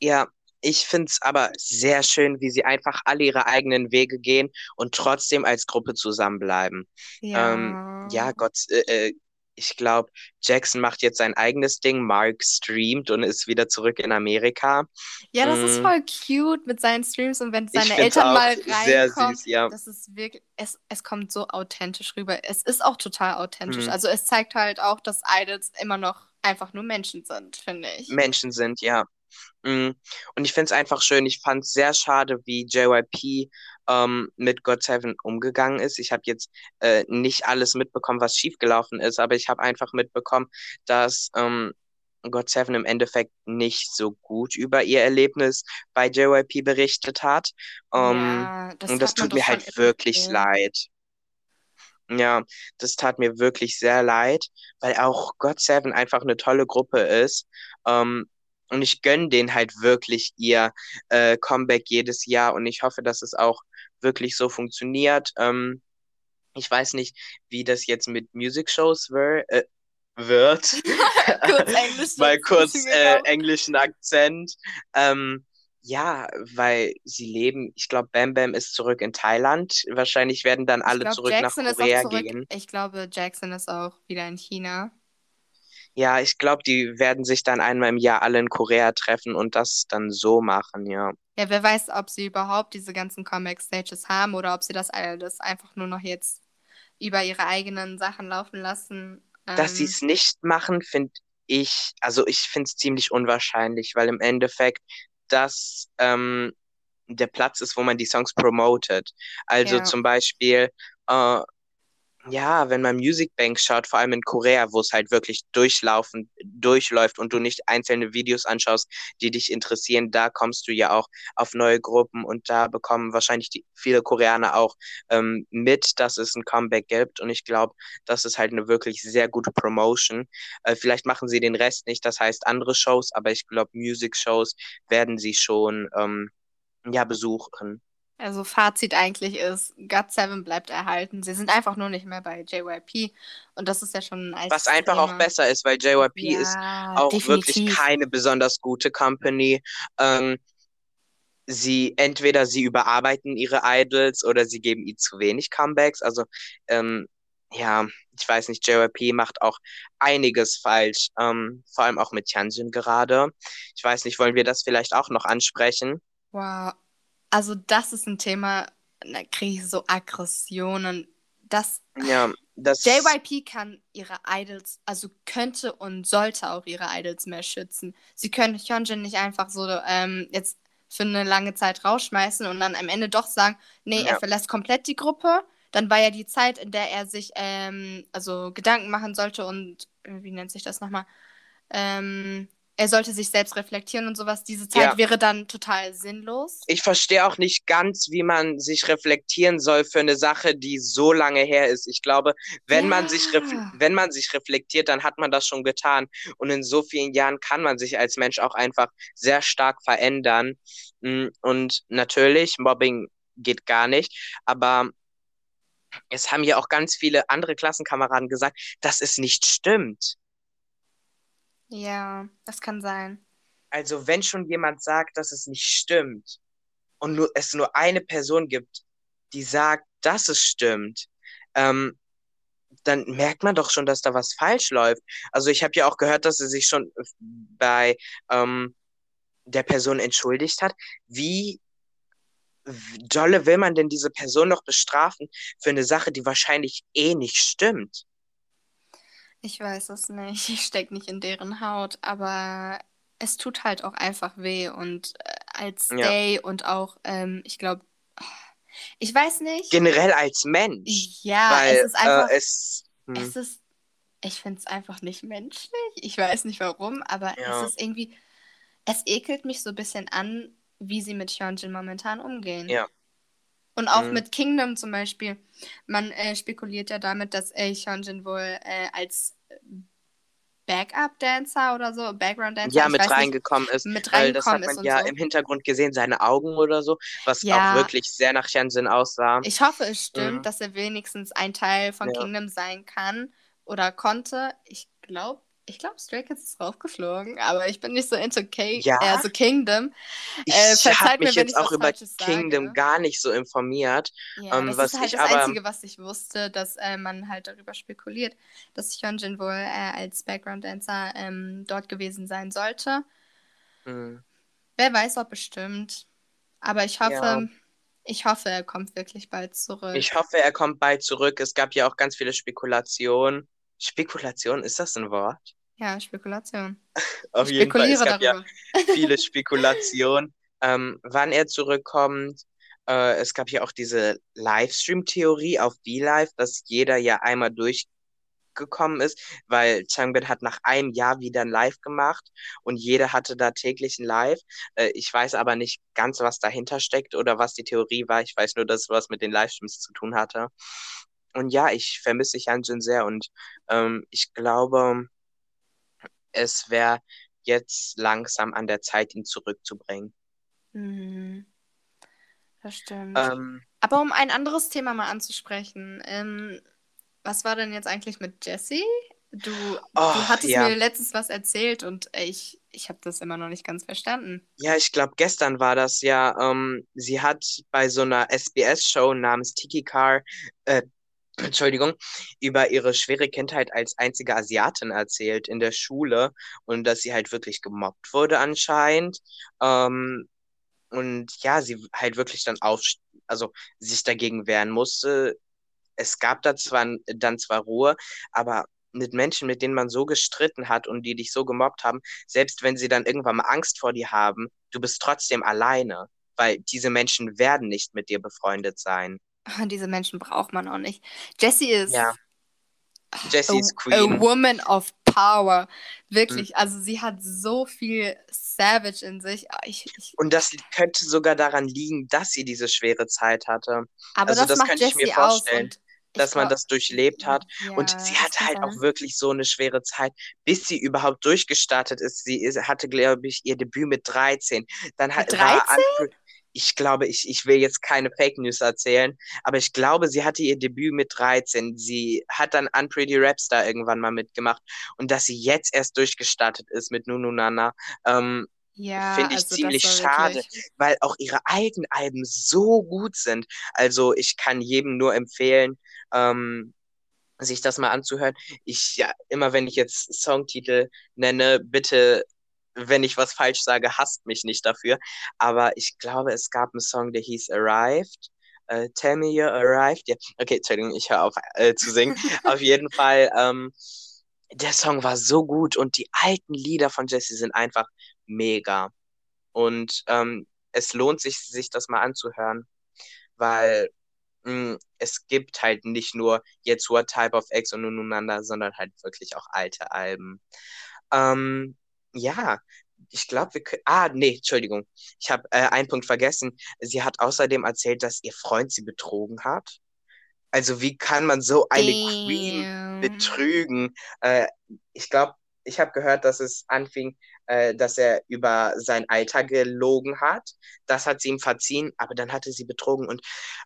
ja. Ich finde es aber sehr schön, wie sie einfach alle ihre eigenen Wege gehen und trotzdem als Gruppe zusammenbleiben. Ja. Ähm, ja, Gott, äh, äh, ich glaube, Jackson macht jetzt sein eigenes Ding, Mark streamt und ist wieder zurück in Amerika. Ja, das ist Mm. voll cute mit seinen Streams und wenn seine Eltern mal sehr reinkommen, süß, ja. das ist wirklich, es, es kommt so authentisch rüber. Es ist auch total authentisch. Mhm. Also es zeigt halt auch, dass Idols immer noch einfach nur Menschen sind, finde ich. Menschen sind, ja. Mm. Und ich finde es einfach schön. Ich fand es sehr schade, wie JYP ähm, mit God Seven umgegangen ist. Ich habe jetzt äh, nicht alles mitbekommen, was schiefgelaufen ist, aber ich habe einfach mitbekommen, dass ähm, God Seven im Endeffekt nicht so gut über ihr Erlebnis bei JYP berichtet hat. Ähm, ja, das und das tut mir halt wirklich leid. Ja, das tat mir wirklich sehr leid, weil auch God Seven einfach eine tolle Gruppe ist. Ähm, und ich gönne denen halt wirklich ihr äh, Comeback jedes Jahr und ich hoffe, dass es auch wirklich so funktioniert. Ähm, ich weiß nicht, wie das jetzt mit Music Shows wär, äh, wird. Kurz Mal kurz äh, englischen Akzent. Ähm, ja, weil sie leben, ich glaube, Bam Bam ist zurück in Thailand. Wahrscheinlich werden dann alle glaube, zurück nach Jackson auch Korea zurück. gehen. Ich glaube, Jackson ist auch wieder in China. Ja, ich glaube, die werden sich dann einmal im Jahr alle in Korea treffen und das dann so machen, ja. Ja, wer weiß, ob sie überhaupt diese ganzen Comeback-Stages haben oder ob sie das alles einfach nur noch jetzt über ihre eigenen Sachen laufen lassen. Dass sie Ähm, es nicht machen, finde ich, also ich finde es ziemlich unwahrscheinlich, weil im Endeffekt das ähm, der Platz ist, wo man die Songs promotet. Also Ja. zum Beispiel, äh, ja, wenn man Music Bank schaut, vor allem in Korea, wo es halt wirklich durchlaufen, durchläuft und du nicht einzelne Videos anschaust, die dich interessieren, da kommst du ja auch auf neue Gruppen und da bekommen wahrscheinlich die, viele Koreaner auch ähm, mit, dass es ein Comeback gibt und ich glaube, das ist halt eine wirklich sehr gute Promotion. Äh, vielleicht machen sie den Rest nicht, das heißt andere Shows, aber ich glaube, Music Shows werden sie schon ähm, ja besuchen. Also Fazit eigentlich ist, God7 bleibt erhalten. Sie sind einfach nur nicht mehr bei JYP und das ist ja schon ein altes Was einfach auch Thema. besser ist, weil JYP ist Ja, auch wirklich definitiv. keine besonders gute Company. Ähm, sie entweder sie überarbeiten ihre Idols oder sie geben ihnen zu wenig Comebacks. Also ähm, ja, ich weiß nicht, JYP macht auch einiges falsch, ähm, vor allem auch mit Hyunjin gerade. Ich weiß nicht, wollen wir das vielleicht auch noch ansprechen? Wow. Also das ist ein Thema, da kriege ich so Aggressionen. Das Ja, das JYP kann ihre Idols, also könnte und sollte auch ihre Idols mehr schützen. Sie können Hyunjin nicht einfach so ähm, jetzt für eine lange Zeit rausschmeißen und dann am Ende doch sagen, nee, Ja. er verlässt komplett die Gruppe. Dann war ja die Zeit, in der er sich ähm, also Gedanken machen sollte und äh, wie nennt sich das nochmal? Ähm, er sollte sich selbst reflektieren und sowas. Diese Zeit Ja. wäre dann total sinnlos. ich verstehe auch nicht ganz, wie man sich reflektieren soll für eine Sache, die so lange her ist. Ich glaube, wenn man sich Ja. wenn man sich reflektiert, dann hat man das schon getan. Und in so vielen Jahren kann man sich als Mensch auch einfach sehr stark verändern. Mm, Und natürlich, Mobbing geht gar nicht, aber es haben ja auch ganz viele andere Klassenkameraden gesagt, dass es nicht stimmt. Ja, das kann sein. Also wenn schon jemand sagt, dass es nicht stimmt und nur, es nur eine Person gibt, die sagt, dass es stimmt, ähm, dann merkt man doch schon, dass da was falsch läuft. Also ich habe ja auch gehört, dass sie sich schon bei ähm, der Person entschuldigt hat. Wie dolle will man denn diese Person noch bestrafen für eine Sache, die wahrscheinlich eh nicht stimmt? Ich weiß es nicht. Ich stecke nicht in deren Haut, aber es tut halt auch einfach weh. Und äh, als Ja. Stay und auch, ähm, ich glaube, Ich weiß nicht. Generell als Mensch. Ja, weil, es ist einfach. Äh, es, hm, es ist. Ich finde es einfach nicht menschlich. Ich weiß nicht warum, aber Ja. es ist irgendwie. Es ekelt mich so ein bisschen an, wie sie mit Hyunjin momentan umgehen. Ja. Und auch Mhm. mit Kingdom zum Beispiel. Man äh, spekuliert ja damit, dass äh, Hyunjin wohl äh, als Backup-Dancer oder so, Background-Dancer, ja, mit weiß nicht, reingekommen ist. mit Weil das hat reingekommen man ja so. im Hintergrund gesehen, seine Augen oder so, was Ja. auch wirklich sehr nach Hyunjin aussah. Ich hoffe, es stimmt, Mhm. dass er wenigstens ein Teil von Ja. Kingdom sein kann oder konnte. Ich glaube, ich glaube, Stray Kids ist rausgeflogen, aber ich bin nicht so into K Ja? äh, so Kingdom. Ich Äh, verzeiht habe mir, mich wenn jetzt ich auch über Falsches Kingdom sage. gar nicht so informiert. Ja, Ähm, das was ist halt ich das aber- Einzige, was ich wusste, dass äh, man halt darüber spekuliert, dass Hyunjin wohl äh, als Background-Dancer ähm, dort gewesen sein sollte. Hm. Wer weiß, ob bestimmt. Aber ich hoffe, Ja. ich hoffe, er kommt wirklich bald zurück. Ich hoffe, er kommt bald zurück. Es gab ja auch ganz viele Spekulationen. Spekulation, ist das ein Wort? Ja, Spekulation. Auf ich jeden Fall. Es gab ja viele Spekulationen, ähm, wann er zurückkommt. Äh, es gab ja auch diese Livestream-Theorie auf V-Live, dass jeder ja einmal durchgekommen ist, weil Changbin hat nach einem Jahr wieder ein Live gemacht und jeder hatte da täglich ein Live. Äh, ich weiß aber nicht ganz, was dahinter steckt oder was die Theorie war. Ich weiß nur, dass es was mit den Livestreams zu tun hatte. Und ja, ich vermisse Hyunjin sehr und ähm, ich glaube, es wäre jetzt langsam an der Zeit, ihn zurückzubringen. Mhm. Das stimmt. Ähm, Aber um ein anderes Thema mal anzusprechen, ähm, was war denn jetzt eigentlich mit Jessie? Du, Oh, du hattest ja. mir letztens was erzählt und ich, ich habe das immer noch nicht ganz verstanden. ja, ich glaube, gestern war das ja. Ähm, sie hat bei so einer SBS-Show namens Tiki Car, äh, Entschuldigung, über ihre schwere Kindheit als einzige Asiatin erzählt in der Schule und dass sie halt wirklich gemobbt wurde anscheinend. Ähm, und ja, sie halt wirklich dann auf, also sich dagegen wehren musste. Es gab da zwar dann zwar Ruhe, aber mit Menschen, mit denen man so gestritten hat und die dich so gemobbt haben, selbst wenn sie dann irgendwann mal Angst vor dir haben, du bist trotzdem alleine, weil diese Menschen werden nicht mit dir befreundet sein. Diese Menschen braucht man auch nicht. Jessie ist Ja. Jessie ist a, Queen. a woman of power. Wirklich. Also sie hat so viel Savage in sich. Ah, Ich, ich, Und das könnte sogar daran liegen, dass sie diese schwere Zeit hatte, aber Also das, das macht könnte ich mir Jessie aus. vorstellen, Und ich dass man glaub- das durchlebt hat. Und Ja, sie das hatte halt auch wirklich so eine schwere Zeit, bis sie überhaupt durchgestartet ist. Sie ist, hatte, glaube ich, ihr Debüt mit 13. Dann hat, Mit war 13? Unpre- ich glaube, ich, ich will jetzt keine Fake News erzählen, aber ich glaube, sie hatte ihr Debüt mit 13. Sie hat dann Unpretty Rapstar irgendwann mal mitgemacht. Und dass sie jetzt erst durchgestartet ist mit Nunu Nana, ähm, Ja, finde ich also ziemlich schade, wirklich- weil auch ihre alten Alben so gut sind. Also ich kann jedem nur empfehlen, ähm, sich das mal anzuhören. Ich, ja, immer wenn ich jetzt Songtitel nenne, bitte, wenn ich was falsch sage, hasst mich nicht dafür. Aber ich glaube, es gab einen Song, der hieß Arrived. Äh, Tell me you arrived. Ja, okay, Entschuldigung, ich höre auf äh, zu singen. Auf jeden Fall, ähm, der Song war so gut und die alten Lieder von Jessie sind einfach mega. Und ähm, es lohnt sich, sich das mal anzuhören, weil mh, es gibt halt nicht nur jetzt What Type of X und Nunanda, sondern halt wirklich auch alte Alben. Ähm, ja, ich glaube, wir können. Ah, nee, Entschuldigung. Ich habe äh, einen Punkt vergessen. Sie hat außerdem erzählt, dass ihr Freund sie betrogen hat. Also, wie kann man so eine Queen Damn. betrügen? Äh, ich glaube, ich habe gehört, dass es anfing, äh, dass er über sein Alter gelogen hat. Das hat sie ihm verziehen, aber dann hatte sie betrogen und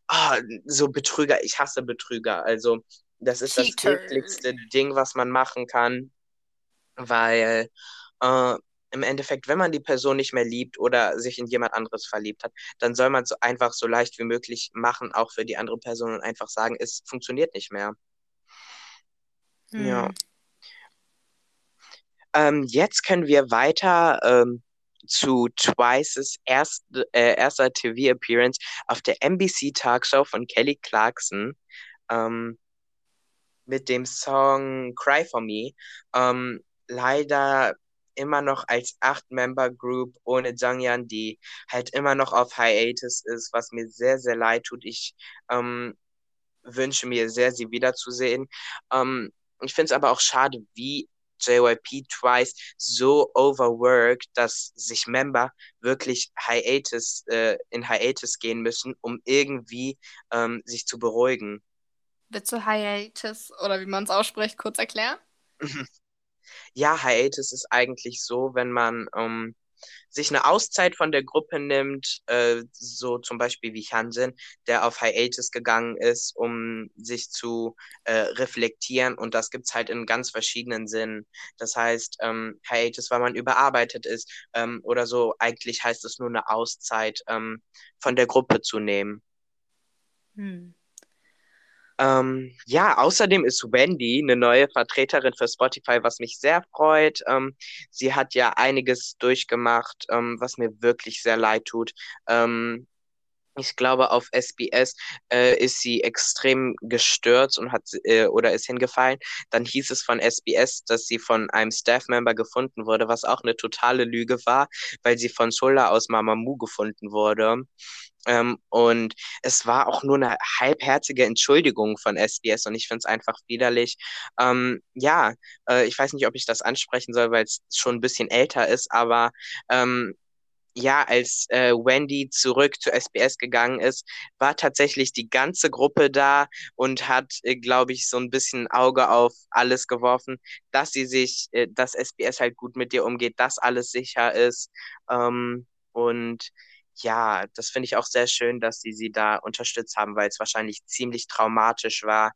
ah, so Betrüger, ich hasse Betrüger. Also, das ist das Cheater. ekligste Ding, was man machen kann, weil äh, im Endeffekt, wenn man die Person nicht mehr liebt oder sich in jemand anderes verliebt hat, dann soll man es so einfach so leicht wie möglich machen, auch für die andere Person und einfach sagen, es funktioniert nicht mehr. Ja. Hm. Ähm, jetzt können wir weiter ähm, zu Twices erst, äh, erster TV-Appearance auf der NBC Talkshow von Kelly Clarkson ähm, mit dem Song Cry for Me. Ähm, leider immer noch als Acht-Member-Group ohne Jangyan, die halt immer noch auf Hiatus ist, was mir sehr, sehr leid tut. Ich ähm, wünsche mir sehr, sie wiederzusehen. Ähm, ich finde es aber auch schade, wie JYP Twice so overworked, dass sich Member wirklich Hiatus, äh, in Hiatus gehen müssen, um irgendwie ähm, sich zu beruhigen. Willst du Hiatus oder wie man es ausspricht, kurz erklären? ja, Hiatus ist eigentlich so, wenn man ähm, sich eine Auszeit von der Gruppe nimmt, äh, so zum Beispiel wie Hansen, der auf Hiatus gegangen ist, um sich zu äh, reflektieren und das gibt es halt in ganz verschiedenen Sinnen. Das heißt, ähm, Hiatus, weil man überarbeitet ist ähm, oder so, eigentlich heißt es nur eine Auszeit ähm, von der Gruppe zu nehmen. Hm. Ähm, ja, außerdem ist Wendy eine neue Vertreterin für Spotify, was mich sehr freut. Ähm, sie hat ja einiges durchgemacht, ähm, was mir wirklich sehr leid tut. Ähm, ich glaube, auf SBS äh, ist sie extrem gestürzt und hat äh, oder ist hingefallen. Dann hieß es von SBS, dass sie von einem Staff-Member gefunden wurde, was auch eine totale Lüge war, weil sie von Sola aus Mamamoo gefunden wurde. Ähm, und es war auch nur eine halbherzige Entschuldigung von SBS und ich finde es einfach widerlich. Ähm, ja, äh, ich weiß nicht, ob ich das ansprechen soll, weil es schon ein bisschen älter ist, aber ähm, ja, als äh, Wendy zurück zu SBS gegangen ist, war tatsächlich die ganze Gruppe da und hat, äh, glaube ich, so ein bisschen Auge auf alles geworfen, dass sie sich, äh, dass SBS halt gut mit dir umgeht, dass alles sicher ist. Ähm, und ja, das finde ich auch sehr schön, dass sie sie da unterstützt haben, weil es wahrscheinlich ziemlich traumatisch war,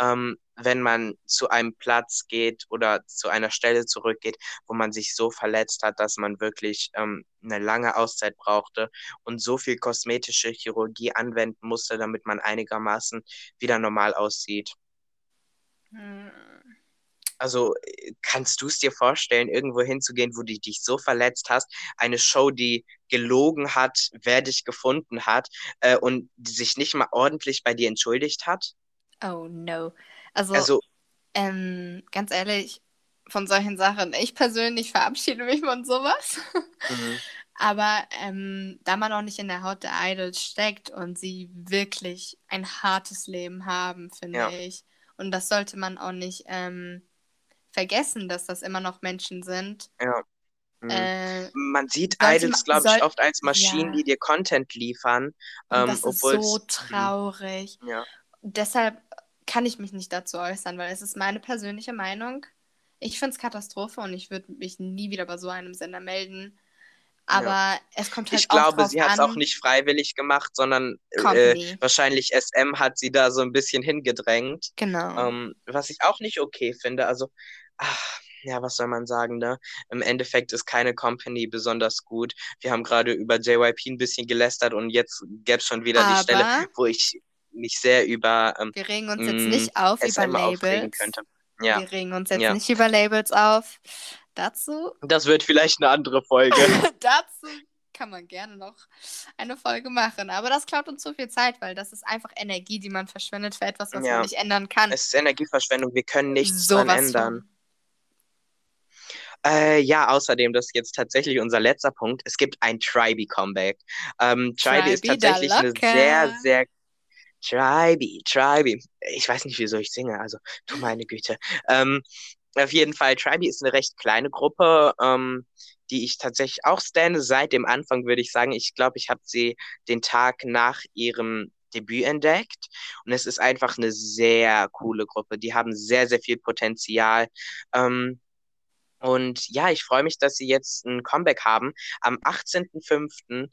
ähm, wenn man zu einem Platz geht oder zu einer Stelle zurückgeht, wo man sich so verletzt hat, dass man wirklich ähm, eine lange Auszeit brauchte und so viel kosmetische Chirurgie anwenden musste, damit man einigermaßen wieder normal aussieht. Hm. Also kannst du es dir vorstellen, irgendwo hinzugehen, wo du dich so verletzt hast, eine Show, die gelogen hat, wer dich gefunden hat äh, und sich nicht mal ordentlich bei dir entschuldigt hat? Oh no. Also, also ähm, ganz ehrlich, von solchen Sachen, ich persönlich verabschiede mich von sowas. Mhm. Aber ähm, da man auch nicht in der Haut der Idols steckt und sie wirklich ein hartes Leben haben, finde ja. ich. Und das sollte man auch nicht ähm, vergessen, dass das immer noch Menschen sind. Ja. Mhm. Äh, man sieht Idols, glaube ich, oft als Maschinen, ja. die dir Content liefern. Ähm, das ist so traurig. Ja. Deshalb kann ich mich nicht dazu äußern, weil es ist meine persönliche Meinung. Ich finde es Katastrophe und ich würde mich nie wieder bei so einem Sender melden. Aber ja. es kommt halt Ich glaube, sie hat es auch nicht freiwillig gemacht, sondern äh, wahrscheinlich SM hat sie da so ein bisschen hingedrängt. Genau. Ähm, was ich auch nicht okay finde. Also ach, ja, was soll man sagen, ne? Im Endeffekt ist keine Company besonders gut. Wir haben gerade über JYP ein bisschen gelästert und jetzt gäbe es schon wieder Aber die Stelle, wo ich mich sehr über. Ähm, wir regen uns jetzt mm, nicht auf SM über Labels. Könnte. Ja. Wir regen uns jetzt ja. nicht über Labels auf. Dazu. Das wird vielleicht eine andere Folge. Dazu kann man gerne noch eine Folge machen. Aber das klaut uns zu viel Zeit, weil das ist einfach Energie, die man verschwendet für etwas, was ja. man nicht ändern kann. Es ist Energieverschwendung. Wir können nichts so ändern. Von. Äh, ja, außerdem, das ist jetzt tatsächlich unser letzter Punkt. Es gibt ein Tribe-Comeback. Ähm, Tribe ist tatsächlich eine sehr, sehr Tribe, Tribe. Ich weiß nicht, wieso ich singe, also du meine Güte. Ähm, auf jeden Fall, Tribe ist eine recht kleine Gruppe, ähm, die ich tatsächlich auch stande seit dem Anfang, würde ich sagen. Ich glaube, ich habe sie den Tag nach ihrem Debüt entdeckt. Und es ist einfach eine sehr coole Gruppe. Die haben sehr, sehr viel Potenzial. Ähm, und ja, ich freue mich, dass sie jetzt ein Comeback haben. Am 18.05.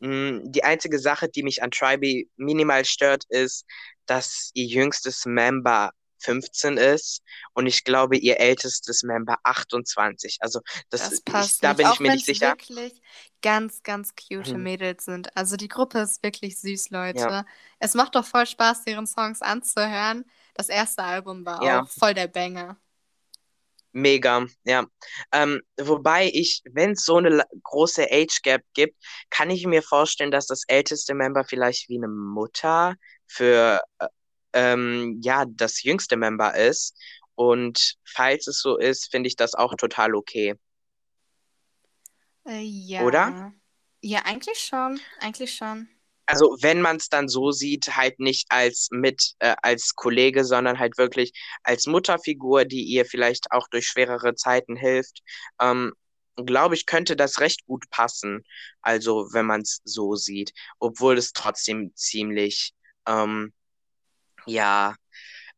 Hm, die einzige Sache, die mich an Tribe minimal stört, ist, dass ihr jüngstes Member 15 ist und ich glaube, ihr ältestes Member 28. Also das, das passt ich, da bin ich mir nicht sicher. wirklich ganz, ganz cute hm. Mädels sind. Also die Gruppe ist wirklich süß, Leute. Ja. Es macht doch voll Spaß, deren Songs anzuhören. Das erste Album war ja. auch voll der Banger. Mega, ja. Ähm, wobei ich, wenn es so eine große Age Gap gibt, kann ich mir vorstellen, dass das älteste Member vielleicht wie eine Mutter für äh, ähm, ja das jüngste Member ist. Und falls es so ist, finde ich das auch total okay. Äh, ja. Oder? Ja, eigentlich schon. Eigentlich schon. Also wenn man es dann so sieht, halt nicht als mit, äh, als Kollege, sondern halt wirklich als Mutterfigur, die ihr vielleicht auch durch schwerere Zeiten hilft, ähm, glaube ich, könnte das recht gut passen. Also wenn man es so sieht, obwohl es trotzdem ziemlich, ähm, ja,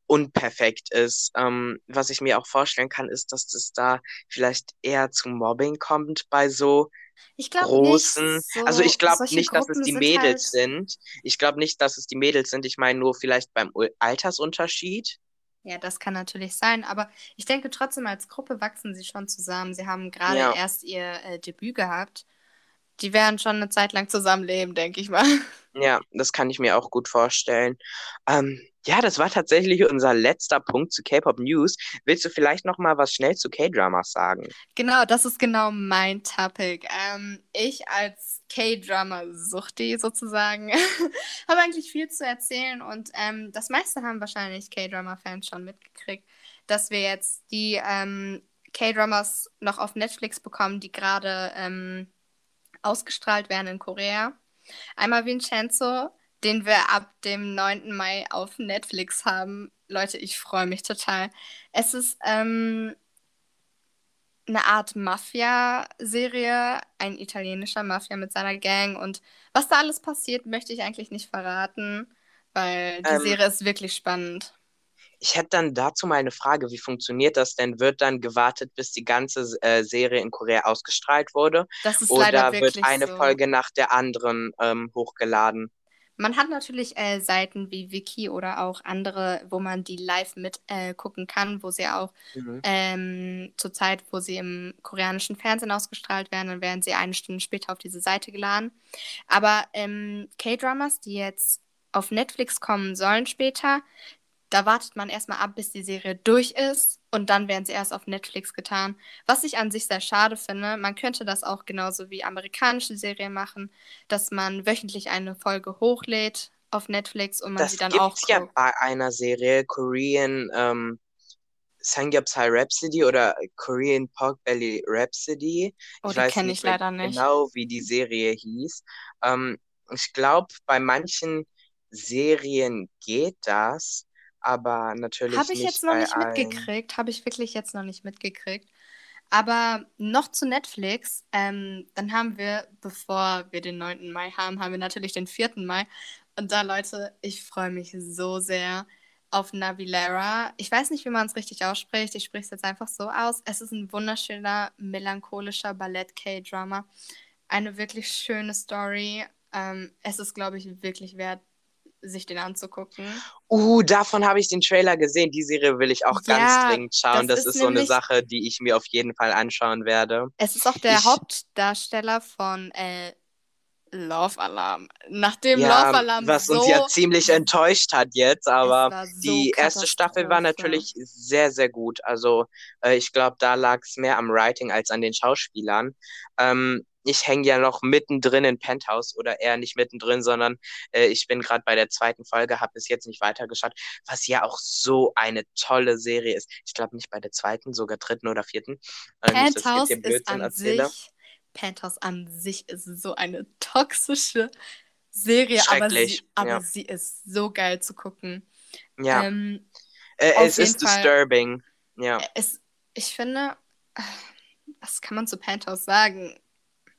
unperfekt ist. Ähm, was ich mir auch vorstellen kann, ist, dass das da vielleicht eher zu Mobbing kommt bei so Ich glaube großen. nicht. So, Also ich glaube nicht, dass es Gruppen die sind Mädels halt. sind. Ich glaube nicht, dass es die Mädels sind. Ich meine nur vielleicht beim Altersunterschied. Ja, das kann natürlich sein, aber ich denke trotzdem, als Gruppe wachsen sie schon zusammen. Sie haben gerade Ja, erst ihr äh, Debüt gehabt. Die werden schon eine Zeit lang zusammenleben, denke ich mal. ja, das kann ich mir auch gut vorstellen. Ähm, ja, das war tatsächlich unser letzter Punkt zu K-Pop News. Willst du vielleicht noch mal was schnell zu K-Dramas sagen? Genau, das ist genau mein Topic. Ähm, ich als K-Drama-Suchti sozusagen habe eigentlich viel zu erzählen und ähm, das meiste haben wahrscheinlich K-Drama-Fans schon mitgekriegt, dass wir jetzt die ähm, K-Dramas noch auf Netflix bekommen, die gerade ähm, ausgestrahlt werden in Korea. Einmal Vincenzo, den wir ab dem 9. Mai auf Netflix haben. Leute, ich freue mich total. Es ist ähm, eine Art Mafia-Serie, ein italienischer Mafia mit seiner Gang. Und was da alles passiert, möchte ich eigentlich nicht verraten, weil die Ähm, Serie ist wirklich spannend. ich hätte dann dazu mal eine Frage. Wie funktioniert das denn? Wird dann gewartet, bis die ganze äh, Serie in Korea ausgestrahlt wurde? Das ist leider Oder wird wirklich eine so. Folge nach der anderen ähm, hochgeladen? Man hat natürlich äh, Seiten wie Wiki oder auch andere, wo man die live mit äh, gucken kann, wo sie auch Mhm. ähm, zur Zeit, wo sie im koreanischen Fernsehen ausgestrahlt werden, dann werden sie eine Stunde später auf diese Seite geladen. Aber ähm, K-Dramas, die jetzt auf Netflix kommen sollen später, da wartet man erstmal ab, bis die Serie durch ist und dann werden sie erst auf Netflix getan. Was ich an sich sehr schade finde, man könnte das auch genauso wie amerikanische Serien machen, dass man wöchentlich eine Folge hochlädt auf Netflix und man sie Das dann auch gibt's ja guckt. bei einer Serie, Korean ähm, Samgyeopsal Rhapsody oder Korean Pork Belly Rhapsody. Oh, Ich die weiß kenne ich leider nicht. genau, wie die Serie hieß. Ähm, ich glaube, bei manchen Serien geht das, aber natürlich Habe ich jetzt nicht noch bei nicht mitgekriegt, habe ich wirklich jetzt noch nicht mitgekriegt. Aber noch zu Netflix, ähm, dann haben wir, bevor wir den 9. Mai haben, haben wir natürlich den 4. Mai. Und da, Leute, ich freue mich so sehr auf Navilera. Ich weiß nicht, wie man es richtig ausspricht. Ich spreche es jetzt einfach so aus. Es ist ein wunderschöner, melancholischer Ballett-K-Drama. Eine wirklich schöne Story. Ähm, es ist, glaube ich, wirklich wert, sich den anzugucken. Uh, davon habe ich den Trailer gesehen. Die Serie will ich auch ganz Ja, dringend schauen. das Das ist ist so eine Sache, die ich mir auf jeden Fall anschauen werde. Es ist auch der Ich, Hauptdarsteller von äh, Love Alarm. Nachdem Love ja, Alarm was uns ja so, ziemlich enttäuscht hat jetzt, aber so die erste Staffel war natürlich sehr, sehr gut. Also äh, ich glaube, da lag es mehr am Writing als an den Schauspielern. Ähm, ich hänge ja noch mittendrin in Penthouse oder eher nicht mittendrin, sondern äh, ich bin gerade bei der zweiten Folge, habe bis jetzt nicht weitergeschaut, was ja auch so eine tolle Serie ist. Ich glaube nicht bei der zweiten, sogar dritten oder vierten. Äh, Penthouse ist Blödsinn an erzähle. sich, Penthouse an sich ist so eine toxische Serie, aber sie, aber ja. sie ist so geil zu gucken. Ja, Ähm, äh, es ist Fall, disturbing. Ja. es, ich finde, äh, was kann man zu Penthouse sagen?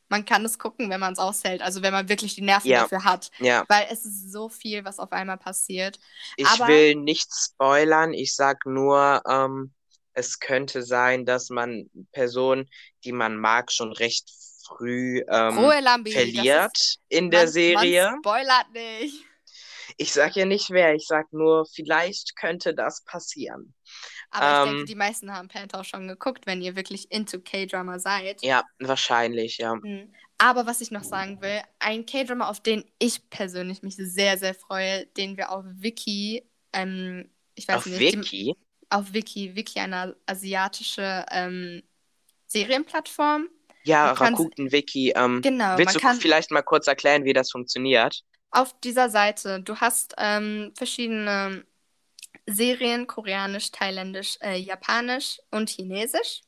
Man kann es gucken, wenn man es aushält, also wenn man wirklich die Nerven Ja, dafür hat, ja. weil es ist so viel, was auf einmal passiert. Ich Aber will nicht spoilern, ich sag nur, ähm, es könnte sein, dass man Personen, die man mag, schon recht früh ähm, Lambi, das ist, verliert in der man, man Serie. spoilert nicht. Ich sag ja nicht wer, ich sag nur, vielleicht könnte das passieren. Aber ich denke, Ähm, die meisten haben Penthouse schon geguckt, wenn ihr wirklich into K-Drama seid. ja, wahrscheinlich, ja. Mhm. Aber was ich noch sagen will, ein K-Drama, auf den ich persönlich mich sehr, sehr freue, den wir auf Wiki, ähm, ich weiß Auf nicht, die, Wiki? auf Wiki, Wiki, eine asiatische ähm, Serienplattform. Ja, Man kann, Rakuten Wiki. Ähm, genau, willst man du kann vielleicht mal kurz erklären, wie das funktioniert? auf dieser Seite, du hast ähm, verschiedene Serien, koreanisch, thailändisch, äh, japanisch und chinesisch.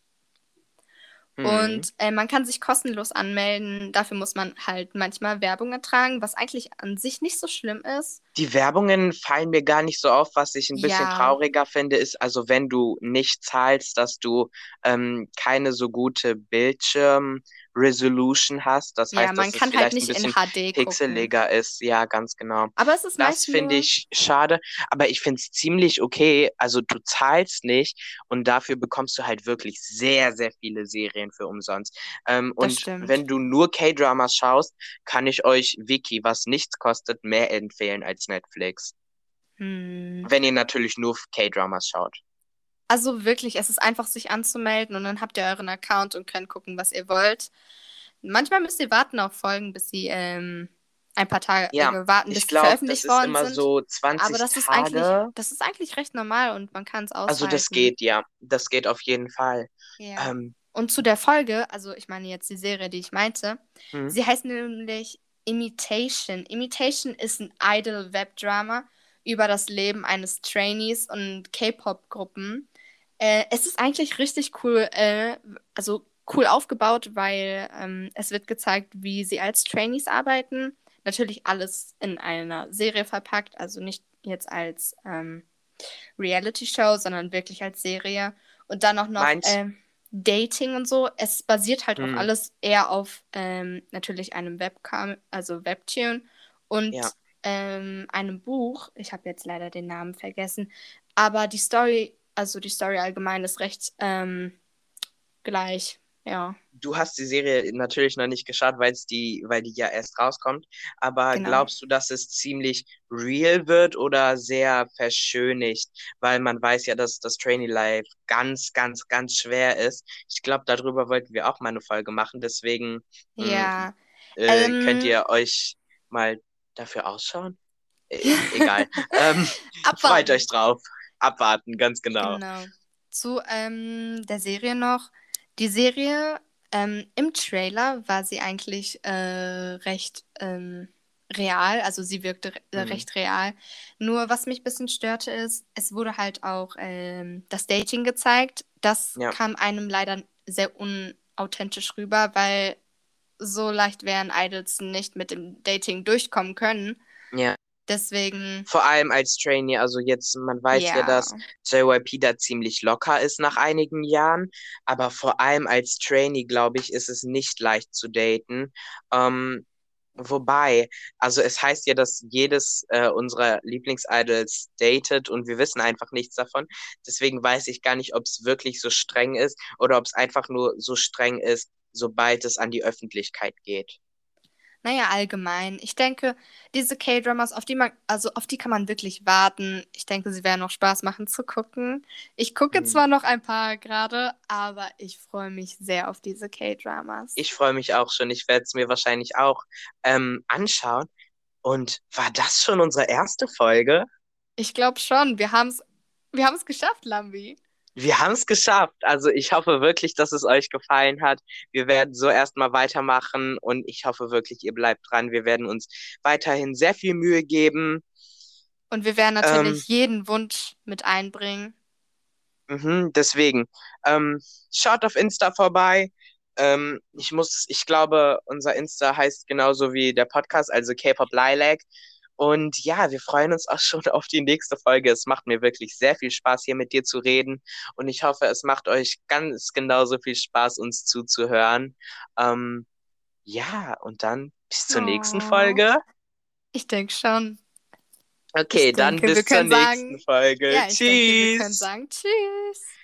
Mhm. Und äh, man kann sich kostenlos anmelden. Dafür muss man halt manchmal Werbung ertragen, was eigentlich an sich nicht so schlimm ist. Die Werbungen fallen mir gar nicht so auf. Was ich ein bisschen Ja. trauriger finde, ist, also wenn du nicht zahlst, dass du ähm, keine so gute Bildschirm-Resolution hast. Das Ja, heißt, man dass es kann halt vielleicht ein nicht in bisschen HD gucken. pixeliger ist. Ja, ganz genau. Aber es ist Das finde ich schade, aber ich finde es ziemlich okay. Also du zahlst nicht und dafür bekommst du halt wirklich sehr, sehr viele Serien für umsonst. Ähm, und stimmt. wenn du nur K-Dramas schaust, kann ich euch Viki, was nichts kostet, mehr empfehlen als Netflix. Hm. Wenn ihr natürlich nur K-Dramas schaut. Also wirklich, es ist einfach, sich anzumelden und dann habt ihr euren Account und könnt gucken, was ihr wollt. Manchmal müsst ihr warten auf Folgen, bis sie ähm, ein paar Tage Ja, äh, warten, bis ich sie glaube, das veröffentlicht ist worden immer sind. so Aber 20 das ist eigentlich, Tage. das ist eigentlich recht normal und man kann es Also das aushalten. geht, ja. Das geht auf jeden Fall. Ja. Ähm, Und zu der Folge, also ich meine jetzt die Serie, die ich meinte, hm. sie heißt nämlich Imitation. Imitation ist ein Idol-Webdrama über das Leben eines Trainees und K-Pop-Gruppen. Äh, es ist eigentlich richtig cool, äh, also cool aufgebaut, weil ähm, es wird gezeigt, wie sie als Trainees arbeiten. Natürlich alles in einer Serie verpackt, also nicht jetzt als ähm, Reality-Show, sondern wirklich als Serie. Und dann auch noch ähm, Dating und so. Es basiert halt Hm. auch alles eher auf ähm, natürlich einem Webcam, also Webtune und Ja. ähm, einem Buch. Ich habe jetzt leider den Namen vergessen. Aber die Story, also die Story allgemein ist recht ähm, gleich. Ja, Du hast die Serie natürlich noch nicht geschaut, weil die, weil die ja erst rauskommt. Aber genau. glaubst du, dass es ziemlich real wird oder sehr verschönigt? Weil man weiß ja, dass das Trainee Life ganz, ganz, ganz schwer ist. Ich glaube, darüber wollten wir auch mal eine Folge machen. Deswegen mh, Ja, äh, könnt ähm, ihr euch mal dafür ausschauen? Äh, egal. ähm, freut euch drauf. Abwarten, ganz genau. Genau. Zu ähm, der Serie noch. Die Serie, ähm, im Trailer war sie eigentlich äh, recht ähm, real, also sie wirkte re äh, Mhm. recht real. Nur was mich ein bisschen störte ist, es wurde halt auch ähm, das Dating gezeigt. Das Ja. kam einem leider sehr unauthentisch rüber, weil so leicht wären Idols nicht mit dem Dating durchkommen können. Ja. Deswegen, Vor allem als Trainee, also jetzt, man weiß ja, dass ja. JYP da ziemlich locker ist nach einigen Jahren, aber vor allem als Trainee, glaube ich, ist es nicht leicht zu daten. Ähm, wobei, also es heißt ja, dass jedes äh, unserer Lieblingsidols datet und wir wissen einfach nichts davon. Deswegen weiß ich gar nicht, ob es wirklich so streng ist oder ob es einfach nur so streng ist, sobald es an die Öffentlichkeit geht. Naja, allgemein. Ich denke, diese K-Dramas, auf die man, also auf die kann man wirklich warten. Ich denke, sie werden auch Spaß machen zu gucken. Ich gucke Mhm. zwar noch ein paar gerade, aber ich freue mich sehr auf diese K-Dramas. Ich freue mich auch schon. Ich werde es mir wahrscheinlich auch ähm, anschauen. Und war das schon unsere erste Folge? Ich glaube schon, wir haben es wir haben's geschafft, Lambi. Wir haben es geschafft. Also ich hoffe wirklich, dass es euch gefallen hat. Wir werden so erstmal weitermachen und ich hoffe wirklich, ihr bleibt dran. Wir werden uns weiterhin sehr viel Mühe geben. Und wir werden Ähm, natürlich jeden Wunsch mit einbringen. Mhm, deswegen, ähm, schaut auf Insta vorbei. Ähm, ich muss, ich glaube, unser Insta heißt genauso wie der Podcast, also K-Pop Lilac. Und ja, wir freuen uns auch schon auf die nächste Folge. Es macht mir wirklich sehr viel Spaß, hier mit dir zu reden. Und ich hoffe, es macht euch ganz genauso viel Spaß, uns zuzuhören. Ähm, ja, und dann bis zur nächsten Oh, Folge. ich denke schon. Okay, Ich dann denke, bis zur nächsten sagen, Folge. ja, ich denke, wir können Tschüss. sagen Tschüss.